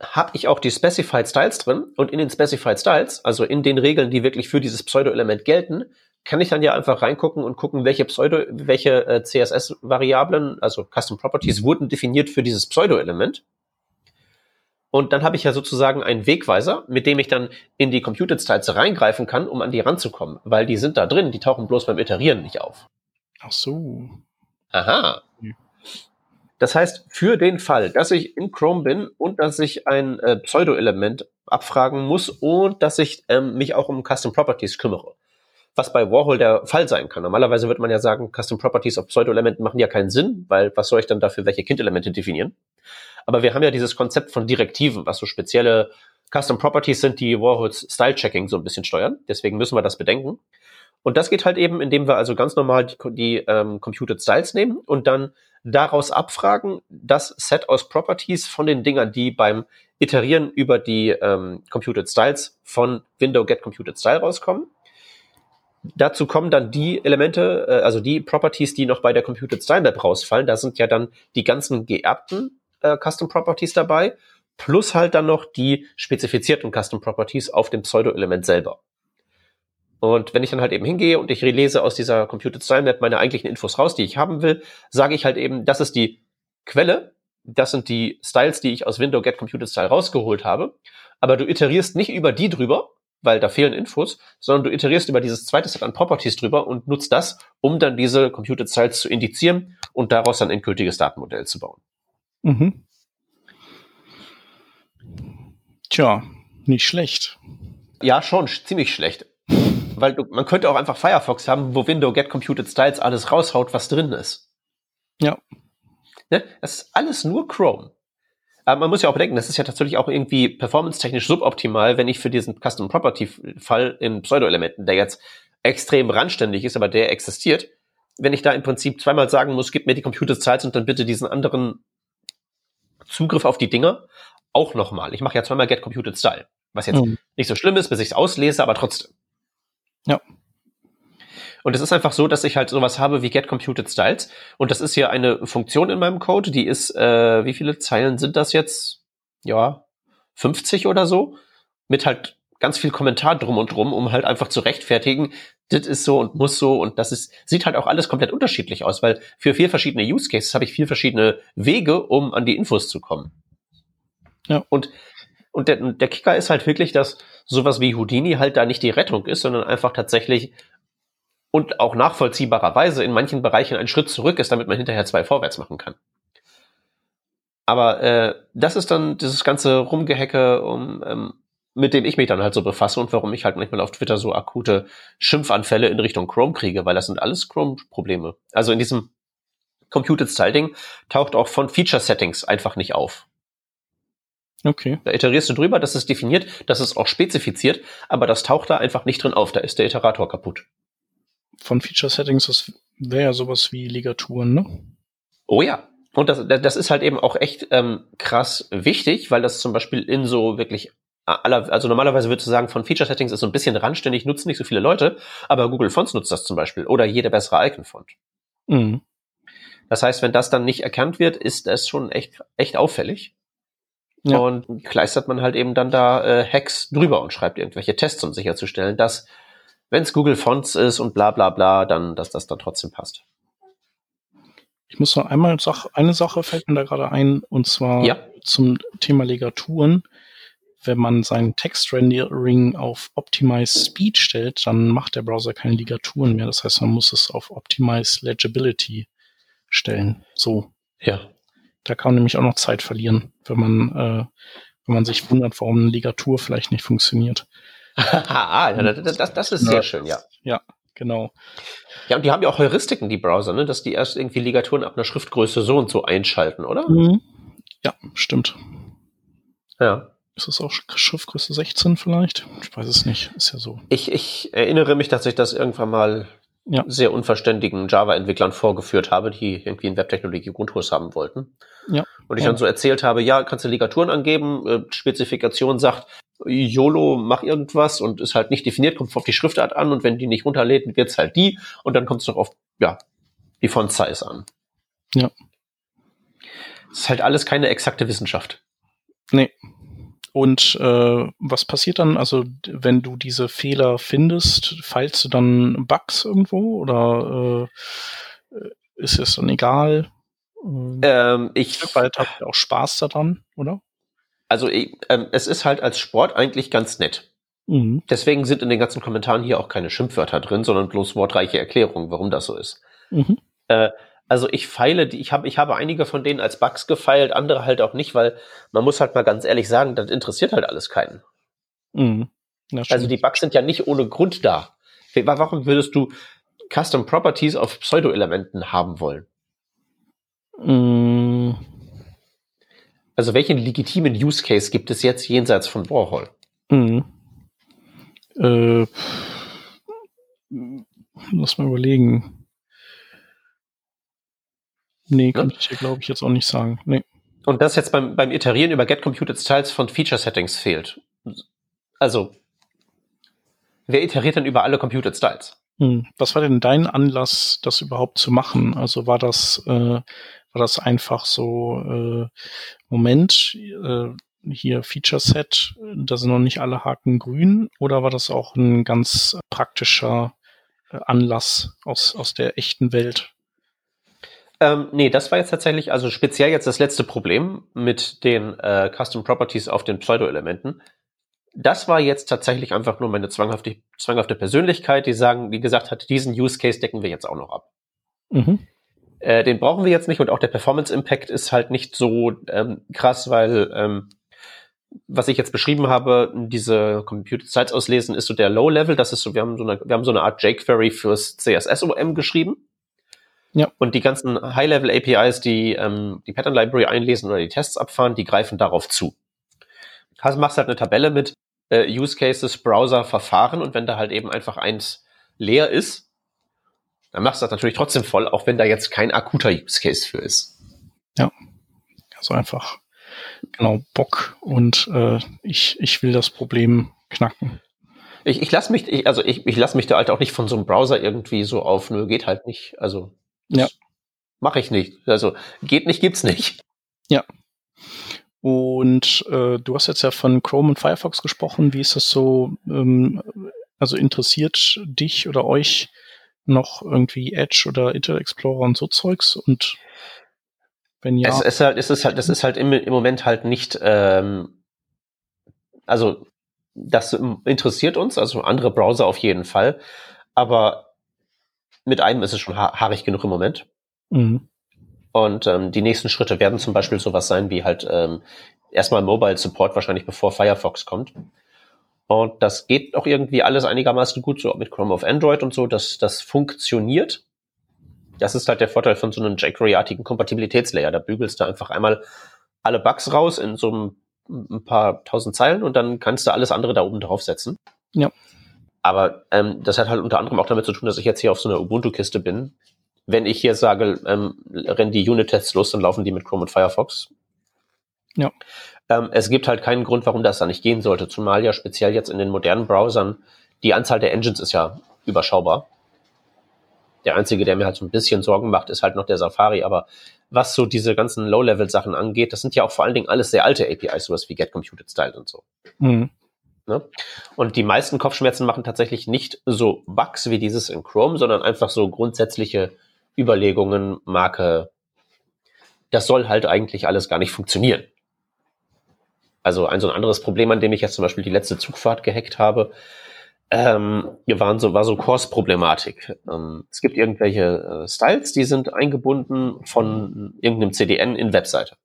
habe ich auch die Specified Styles drin und in den Specified Styles, also in den Regeln, die wirklich für dieses Pseudo-Element gelten, kann ich dann ja einfach reingucken und gucken, welche Pseudo, welche äh, CSS-Variablen, also Custom Properties, wurden definiert für dieses Pseudo-Element. Und dann habe ich ja sozusagen einen Wegweiser, mit dem ich dann in die Computed Styles reingreifen kann, um an die ranzukommen, weil die sind da drin, die tauchen bloß beim Iterieren nicht auf. Ach so. Aha. Das heißt, für den Fall, dass ich in Chrome bin und dass ich ein äh, Pseudo-Element abfragen muss und dass ich ähm, mich auch um Custom Properties kümmere, was bei Warhol der Fall sein kann. Normalerweise würde man ja sagen, Custom Properties auf Pseudo-Elementen machen ja keinen Sinn, weil was soll ich dann dafür welche Kind-Elemente definieren? Aber wir haben ja dieses Konzept von Direktiven, was so spezielle Custom Properties sind, die Warhols Style-Checking so ein bisschen steuern. Deswegen müssen wir das bedenken. Und das geht halt eben, indem wir also ganz normal die, die ähm, Computed Styles nehmen und dann daraus abfragen, das Set aus Properties von den Dingern, die beim Iterieren über die ähm, Computed Styles von Window Get Computed Style rauskommen Dazu kommen dann die Elemente, äh, also die Properties, die noch bei der Computed Style Map rausfallen. Da sind ja dann die ganzen geerbten äh, Custom Properties dabei, plus halt dann noch die spezifizierten Custom Properties auf dem Pseudo-Element selber. Und wenn ich dann halt eben hingehe und ich lese aus dieser Computed Style Map meine eigentlichen Infos raus, die ich haben will, sage ich halt eben, das ist die Quelle, das sind die Styles, die ich aus Window Get Computed Style rausgeholt habe. Aber du iterierst nicht über die drüber, weil da fehlen Infos, sondern du iterierst über dieses zweite Set an Properties drüber und nutzt das, um dann diese Computed Styles zu indizieren und daraus ein endgültiges Datenmodell zu bauen. Mhm. Tja, nicht schlecht. Ja, schon ziemlich schlecht. Weil du, man könnte auch einfach Firefox haben, wo Window Get Computed Styles alles raushaut, was drin ist. Ja. Ne? Das ist alles nur Chrome. Aber man muss ja auch bedenken, das ist ja tatsächlich auch irgendwie performance-technisch suboptimal, wenn ich für diesen Custom Property-Fall in Pseudo-Elementen, der jetzt extrem randständig ist, aber der existiert, wenn ich da im Prinzip zweimal sagen muss, gib mir die Computed Styles und dann bitte diesen anderen Zugriff auf die Dinger auch nochmal. Ich mache ja zweimal Get Computed Style, was jetzt mhm. nicht so schlimm ist, bis ich es auslese, aber trotzdem. Ja. Und es ist einfach so, dass ich halt sowas habe wie Get Computed Styles. Und das ist hier eine Funktion in meinem Code, die ist, äh, wie viele Zeilen sind das jetzt? Ja, 50 oder so. Mit halt ganz viel Kommentar drum und drum, um halt einfach zu rechtfertigen, das ist so und muss so und das ist, sieht halt auch alles komplett unterschiedlich aus, weil für vier verschiedene Use Cases habe ich vier verschiedene Wege, um an die Infos zu kommen. Ja. Und, und der, der Kicker ist halt wirklich, dass sowas wie Houdini halt da nicht die Rettung ist, sondern einfach tatsächlich und auch nachvollziehbarerweise in manchen Bereichen einen Schritt zurück ist, damit man hinterher zwei vorwärts machen kann. Aber äh, das ist dann dieses ganze Rumgehecke, um, ähm, mit dem ich mich dann halt so befasse und warum ich halt manchmal auf Twitter so akute Schimpfanfälle in Richtung Chrome kriege, weil das sind alles Chrome-Probleme. Also in diesem Computed Style Ding taucht auch von Feature Settings einfach nicht auf. Okay. Da iterierst du drüber, das ist definiert, das ist auch spezifiziert, aber das taucht da einfach nicht drin auf, da ist der Iterator kaputt. Von Feature Settings, das wäre ja sowas wie Ligaturen, ne? Oh ja. Und das, das ist halt eben auch echt ähm, krass wichtig, weil das zum Beispiel in so wirklich aller, also normalerweise würdest du sagen, von Feature Settings ist so ein bisschen randständig, nutzen nicht so viele Leute, aber Google Fonts nutzt das zum Beispiel oder jede bessere Icon-Font. Mhm. Das heißt, wenn das dann nicht erkannt wird, ist das schon echt, echt auffällig. Ja. Und kleistert man halt eben dann da äh, Hacks drüber und schreibt irgendwelche Tests, um sicherzustellen, dass, wenn es Google Fonts ist und bla bla bla, dann, dass das dann trotzdem passt. Ich muss noch einmal eine Sache fällt mir da gerade ein, und zwar ja. zum Thema Legaturen. Wenn man seinen Text-Rendering auf Optimize Speed stellt, dann macht der Browser keine Ligaturen mehr. Das heißt, man muss es auf Optimize Legibility stellen. So. Ja. Da kann man nämlich auch noch Zeit verlieren, wenn man, äh, wenn man sich wundert, warum eine Ligatur vielleicht nicht funktioniert. Ah, das, das, das ist ja. sehr schön, ja. Ja, genau. Ja, und die haben ja auch Heuristiken, die Browser, ne? dass die erst irgendwie Ligaturen ab einer Schriftgröße so und so einschalten, oder? Mhm. Ja, stimmt. Ja. Ist das auch Schriftgröße 16 vielleicht? Ich weiß es nicht. Ist ja so. Ich, ich erinnere mich, dass ich das irgendwann mal ja. sehr unverständigen Java-Entwicklern vorgeführt habe, die irgendwie einen Webtechnologie-Grundkurs haben wollten. Ja. Und ich dann so erzählt habe, ja, kannst du Ligaturen angeben, äh, Spezifikation sagt, YOLO, mach irgendwas und ist halt nicht definiert, kommt auf die Schriftart an und wenn die nicht runterlädt, wird's halt die und dann kommt es noch auf, ja, die Font-Size an. Ja. Es ist halt alles keine exakte Wissenschaft. Nee, und äh, was passiert dann? Also, wenn du diese Fehler findest, feilst du dann Bugs irgendwo oder äh, ist es dann egal? Ähm, ich Weil habt auch Spaß daran, oder? Also, ähm, es ist halt als Sport eigentlich ganz nett. Mhm. Deswegen sind in den ganzen Kommentaren hier auch keine Schimpfwörter drin, sondern bloß wortreiche Erklärungen, warum das so ist. Mhm. Äh, also ich feile, die, ich habe ich habe einige von denen als Bugs gefeilt, andere halt auch nicht, weil man muss halt mal ganz ehrlich sagen, das interessiert halt alles keinen. Mhm. Also die Bugs sind ja nicht ohne Grund da. Warum würdest du Custom Properties auf Pseudo-Elementen haben wollen? Mhm. Also welchen legitimen Use Case gibt es jetzt jenseits von Warhol? Mhm. Äh, lass mal überlegen. Nee, kann ich dir, glaube ich, jetzt auch nicht sagen. Nee. Und das jetzt beim, beim Iterieren über Get Computed Styles von Feature Settings fehlt. Also, wer iteriert denn über alle Computed Styles? Hm. Was war denn dein Anlass, das überhaupt zu machen? Also war das, äh, war das einfach so, äh, Moment, äh, hier Feature Set, da sind noch nicht alle Haken grün oder war das auch ein ganz praktischer äh, Anlass aus, aus der echten Welt? Ähm, nee, das war jetzt tatsächlich, also speziell jetzt das letzte Problem mit den äh, Custom Properties auf den Pseudo-Elementen. Das war jetzt tatsächlich einfach nur meine zwanghafte, zwanghafte Persönlichkeit, die sagen, die gesagt hat, diesen Use Case decken wir jetzt auch noch ab. Mhm. Äh, den brauchen wir jetzt nicht und auch der Performance Impact ist halt nicht so ähm, krass, weil ähm, was ich jetzt beschrieben habe, diese Computer Sites auslesen, ist so der Low Level. Das ist so, wir haben so eine, wir haben so eine Art jQuery fürs CSS-OM geschrieben. Ja. Und die ganzen High-Level APIs, die ähm, die Pattern Library einlesen oder die Tests abfahren, die greifen darauf zu. Also machst halt eine Tabelle mit äh, Use Cases, Browser, Verfahren und wenn da halt eben einfach eins leer ist, dann machst du das natürlich trotzdem voll, auch wenn da jetzt kein akuter Use Case für ist. Ja, also einfach genau Bock und äh, ich, ich will das Problem knacken. Ich, ich lasse mich, ich, also ich, ich lasse mich da halt auch nicht von so einem Browser irgendwie so auf, nö, geht halt nicht. Also ja. mache ich nicht. Also geht nicht, gibt's nicht. Ja. Und äh, du hast jetzt ja von Chrome und Firefox gesprochen. Wie ist das so? Ähm, also interessiert dich oder euch noch irgendwie Edge oder Internet Explorer und so Zeugs? Und wenn ja. Es ist halt, es ist halt, das ist halt im, im Moment halt nicht, ähm, also das interessiert uns, also andere Browser auf jeden Fall. Aber mit einem ist es schon ha haarig genug im Moment. Mhm. Und ähm, die nächsten Schritte werden zum Beispiel sowas sein wie halt ähm, erstmal Mobile Support wahrscheinlich bevor Firefox kommt. Und das geht auch irgendwie alles einigermaßen gut, so mit Chrome auf Android und so, dass das funktioniert. Das ist halt der Vorteil von so einem jQuery-artigen Kompatibilitätslayer. Da bügelst du einfach einmal alle Bugs raus in so einem, ein paar tausend Zeilen und dann kannst du alles andere da oben draufsetzen. Ja. Aber ähm, das hat halt unter anderem auch damit zu tun, dass ich jetzt hier auf so einer Ubuntu-Kiste bin. Wenn ich hier sage, ähm, rennen die Unit-Tests los, dann laufen die mit Chrome und Firefox. Ja. Ähm, es gibt halt keinen Grund, warum das da nicht gehen sollte, zumal ja speziell jetzt in den modernen Browsern die Anzahl der Engines ist ja überschaubar. Der einzige, der mir halt so ein bisschen Sorgen macht, ist halt noch der Safari, aber was so diese ganzen Low-Level-Sachen angeht, das sind ja auch vor allen Dingen alles sehr alte APIs, sowas wie Get Computed Style und so. Mhm. Ne? Und die meisten Kopfschmerzen machen tatsächlich nicht so Bugs wie dieses in Chrome, sondern einfach so grundsätzliche Überlegungen, Marke, das soll halt eigentlich alles gar nicht funktionieren. Also ein so ein anderes Problem, an dem ich jetzt zum Beispiel die letzte Zugfahrt gehackt habe, ähm, waren so, war so Course-Problematik. Ähm, es gibt irgendwelche äh, Styles, die sind eingebunden von irgendeinem CDN in Webseite.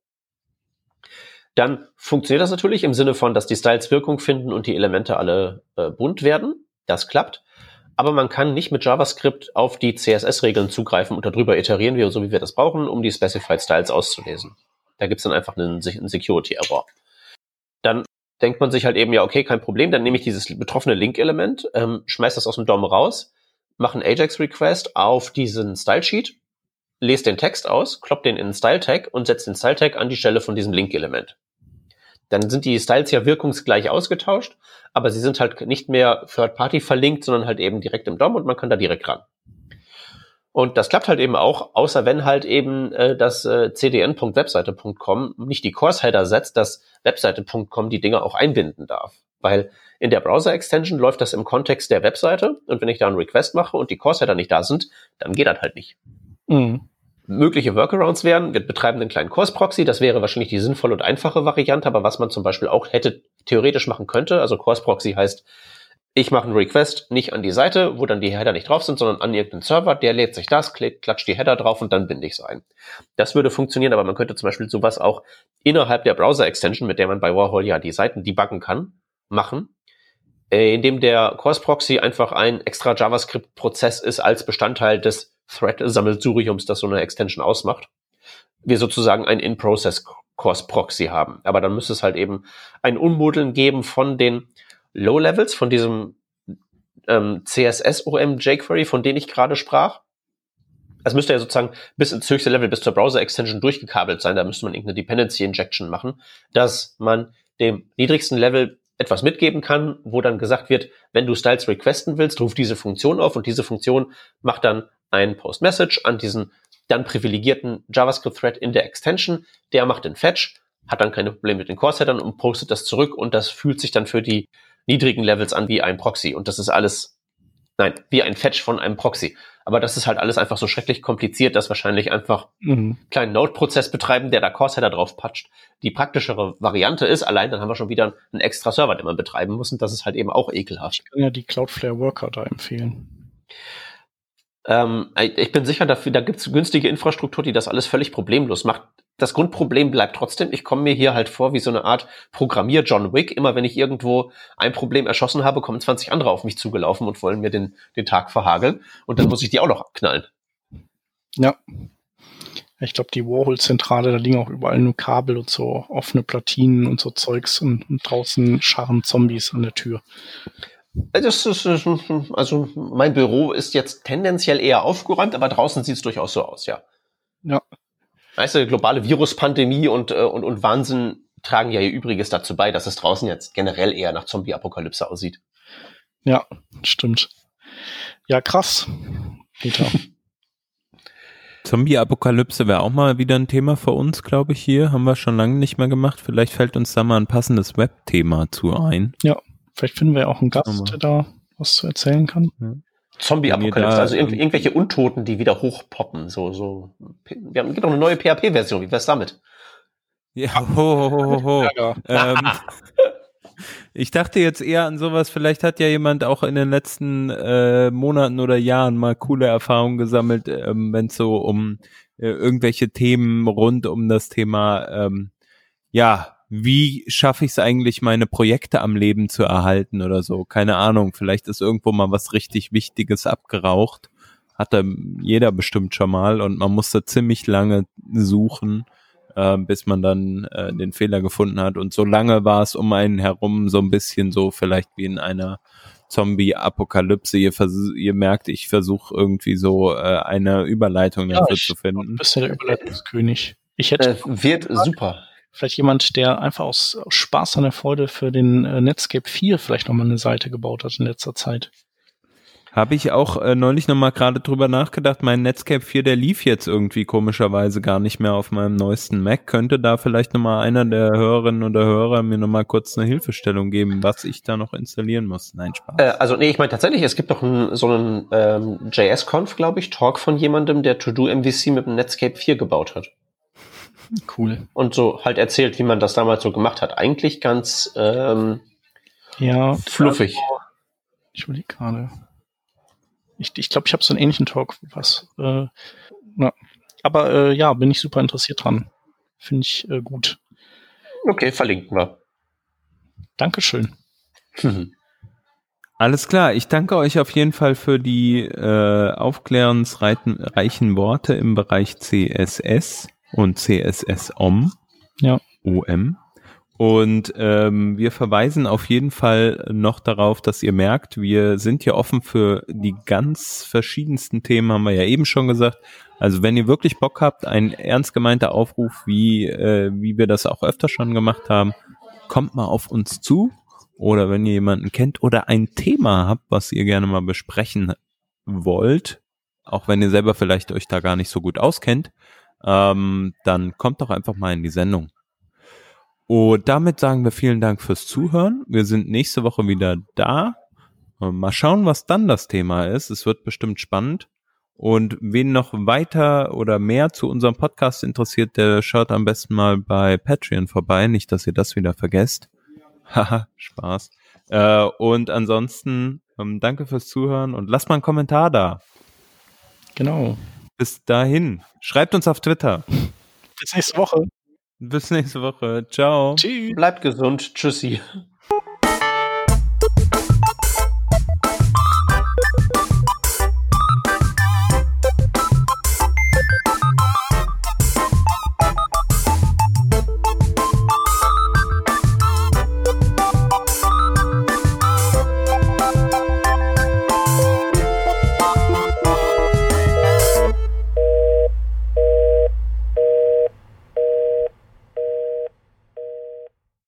Dann funktioniert das natürlich im Sinne von, dass die Styles Wirkung finden und die Elemente alle äh, bunt werden. Das klappt. Aber man kann nicht mit JavaScript auf die CSS-Regeln zugreifen und darüber iterieren, wie, so wie wir das brauchen, um die Specified Styles auszulesen. Da gibt es dann einfach einen, einen Security-Error denkt man sich halt eben, ja, okay, kein Problem, dann nehme ich dieses betroffene Link-Element, ähm, schmeiß das aus dem DOM raus, mache einen Ajax-Request auf diesen Style-Sheet, lese den Text aus, klopp den in einen Style-Tag und setze den Style-Tag an die Stelle von diesem Link-Element. Dann sind die Styles ja wirkungsgleich ausgetauscht, aber sie sind halt nicht mehr Third-Party verlinkt, sondern halt eben direkt im DOM und man kann da direkt ran. Und das klappt halt eben auch, außer wenn halt eben äh, das äh, cdn.webseite.com nicht die Course-Header setzt, dass webseite.com die Dinge auch einbinden darf. Weil in der Browser-Extension läuft das im Kontext der Webseite und wenn ich da einen Request mache und die Course-Header nicht da sind, dann geht das halt nicht. Mhm. Mögliche Workarounds wären, wir betreiben einen kleinen Course-Proxy, das wäre wahrscheinlich die sinnvolle und einfache Variante, aber was man zum Beispiel auch hätte theoretisch machen könnte, also Course-Proxy heißt, ich mache einen Request nicht an die Seite, wo dann die Header nicht drauf sind, sondern an irgendeinen Server, der lädt sich das, klatscht die Header drauf und dann binde ich es ein. Das würde funktionieren, aber man könnte zum Beispiel sowas auch innerhalb der Browser-Extension, mit der man bei Warhol ja die Seiten debuggen kann, machen, äh, indem der Course Proxy einfach ein extra JavaScript-Prozess ist als Bestandteil des Thread-Sammelsuriums, das so eine Extension ausmacht. Wir sozusagen ein In-Process Course Proxy haben. Aber dann müsste es halt eben ein Ummodeln geben von den Low-Levels von diesem ähm, CSS-OM jQuery, von dem ich gerade sprach. Das müsste ja sozusagen bis ins höchste Level, bis zur Browser-Extension durchgekabelt sein. Da müsste man irgendeine Dependency-Injection machen, dass man dem niedrigsten Level etwas mitgeben kann, wo dann gesagt wird, wenn du Styles requesten willst, ruf diese Funktion auf und diese Funktion macht dann ein Post-Message an diesen dann privilegierten JavaScript-Thread in der Extension. Der macht den Fetch hat dann keine Probleme mit den Core-Settern und postet das zurück und das fühlt sich dann für die niedrigen Levels an wie ein Proxy. Und das ist alles, nein, wie ein Fetch von einem Proxy. Aber das ist halt alles einfach so schrecklich kompliziert, dass wahrscheinlich einfach mhm. einen kleinen Node-Prozess betreiben, der da Core-Setter drauf patscht. Die praktischere Variante ist, allein dann haben wir schon wieder einen extra Server, den man betreiben muss und das ist halt eben auch ekelhaft. Ich kann ja die Cloudflare Worker da empfehlen. Ähm, ich bin sicher, dafür, da gibt es günstige Infrastruktur, die das alles völlig problemlos macht. Das Grundproblem bleibt trotzdem, ich komme mir hier halt vor wie so eine Art Programmier-John Wick. Immer wenn ich irgendwo ein Problem erschossen habe, kommen 20 andere auf mich zugelaufen und wollen mir den, den Tag verhageln. Und dann muss ich die auch noch abknallen. Ja. Ich glaube, die Warhol-Zentrale, da liegen auch überall nur Kabel und so offene Platinen und so Zeugs und, und draußen scharren Zombies an der Tür. Das ist, also mein Büro ist jetzt tendenziell eher aufgeräumt, aber draußen sieht es durchaus so aus, ja. Ja. Weißt du, globale Viruspandemie und, äh, und, und Wahnsinn tragen ja ihr Übriges dazu bei, dass es draußen jetzt generell eher nach Zombie-Apokalypse aussieht. Ja, stimmt. Ja, krass. Peter. Zombie-Apokalypse wäre auch mal wieder ein Thema für uns, glaube ich, hier. Haben wir schon lange nicht mehr gemacht. Vielleicht fällt uns da mal ein passendes Web-Thema zu ein. Ja, Vielleicht finden wir ja auch einen Gast, der da was zu erzählen kann. Zombie-Apokalypse, also irg irgendwelche Untoten, die wieder hochpoppen. So, so. Wir haben, gibt noch eine neue PHP-Version. Wie wär's damit? Ja, ho, ho, ho, ho. Ja, ähm, <laughs> ich dachte jetzt eher an sowas, vielleicht hat ja jemand auch in den letzten äh, Monaten oder Jahren mal coole Erfahrungen gesammelt, ähm, wenn es so um äh, irgendwelche Themen rund um das Thema ähm, ja, wie schaffe ich es eigentlich, meine Projekte am Leben zu erhalten oder so. Keine Ahnung, vielleicht ist irgendwo mal was richtig Wichtiges abgeraucht. Hatte jeder bestimmt schon mal und man musste ziemlich lange suchen, äh, bis man dann äh, den Fehler gefunden hat. Und so lange war es um einen herum so ein bisschen so vielleicht wie in einer Zombie-Apokalypse. Ihr, ihr merkt, ich versuche irgendwie so äh, eine Überleitung ja, dafür zu finden. Du bist ja der Überleitungskönig. Ich hätte äh, wird super vielleicht jemand, der einfach aus, aus Spaß an der Freude für den äh, Netscape 4 vielleicht nochmal eine Seite gebaut hat in letzter Zeit. Habe ich auch äh, neulich nochmal gerade drüber nachgedacht. Mein Netscape 4, der lief jetzt irgendwie komischerweise gar nicht mehr auf meinem neuesten Mac. Könnte da vielleicht nochmal einer der Hörerinnen oder Hörer mir nochmal kurz eine Hilfestellung geben, was ich da noch installieren muss? Nein, Spaß. Äh, also nee, ich meine tatsächlich, es gibt doch ein, so einen ähm, JS-Conf, glaube ich, Talk von jemandem, der To-Do MVC mit dem Netscape 4 gebaut hat. Cool. Und so halt erzählt, wie man das damals so gemacht hat. Eigentlich ganz ähm, ja, fluffig. Also, ich überlege gerade. Ich glaube, ich, glaub, ich habe so einen ähnlichen Talk wie was. Äh, na. Aber äh, ja, bin ich super interessiert dran. Finde ich äh, gut. Okay, verlinken wir. Dankeschön. Mhm. <laughs> Alles klar, ich danke euch auf jeden Fall für die äh, aufklärensreichen Worte im Bereich CSS und CSS-OM. Ja. OM. Und ähm, wir verweisen auf jeden Fall noch darauf, dass ihr merkt, wir sind hier offen für die ganz verschiedensten Themen, haben wir ja eben schon gesagt. Also wenn ihr wirklich Bock habt, ein ernst gemeinter Aufruf, wie, äh, wie wir das auch öfter schon gemacht haben, kommt mal auf uns zu. Oder wenn ihr jemanden kennt oder ein Thema habt, was ihr gerne mal besprechen wollt, auch wenn ihr selber vielleicht euch da gar nicht so gut auskennt, ähm, dann kommt doch einfach mal in die Sendung. Und damit sagen wir vielen Dank fürs Zuhören. Wir sind nächste Woche wieder da. Mal schauen, was dann das Thema ist. Es wird bestimmt spannend. Und wen noch weiter oder mehr zu unserem Podcast interessiert, der schaut am besten mal bei Patreon vorbei. Nicht, dass ihr das wieder vergesst. <laughs> Haha, Spaß. Äh, und ansonsten ähm, danke fürs Zuhören und lasst mal einen Kommentar da. Genau. Bis dahin, schreibt uns auf Twitter. Bis nächste Woche. Bis nächste Woche. Ciao. Tschüss. Bleibt gesund. Tschüssi.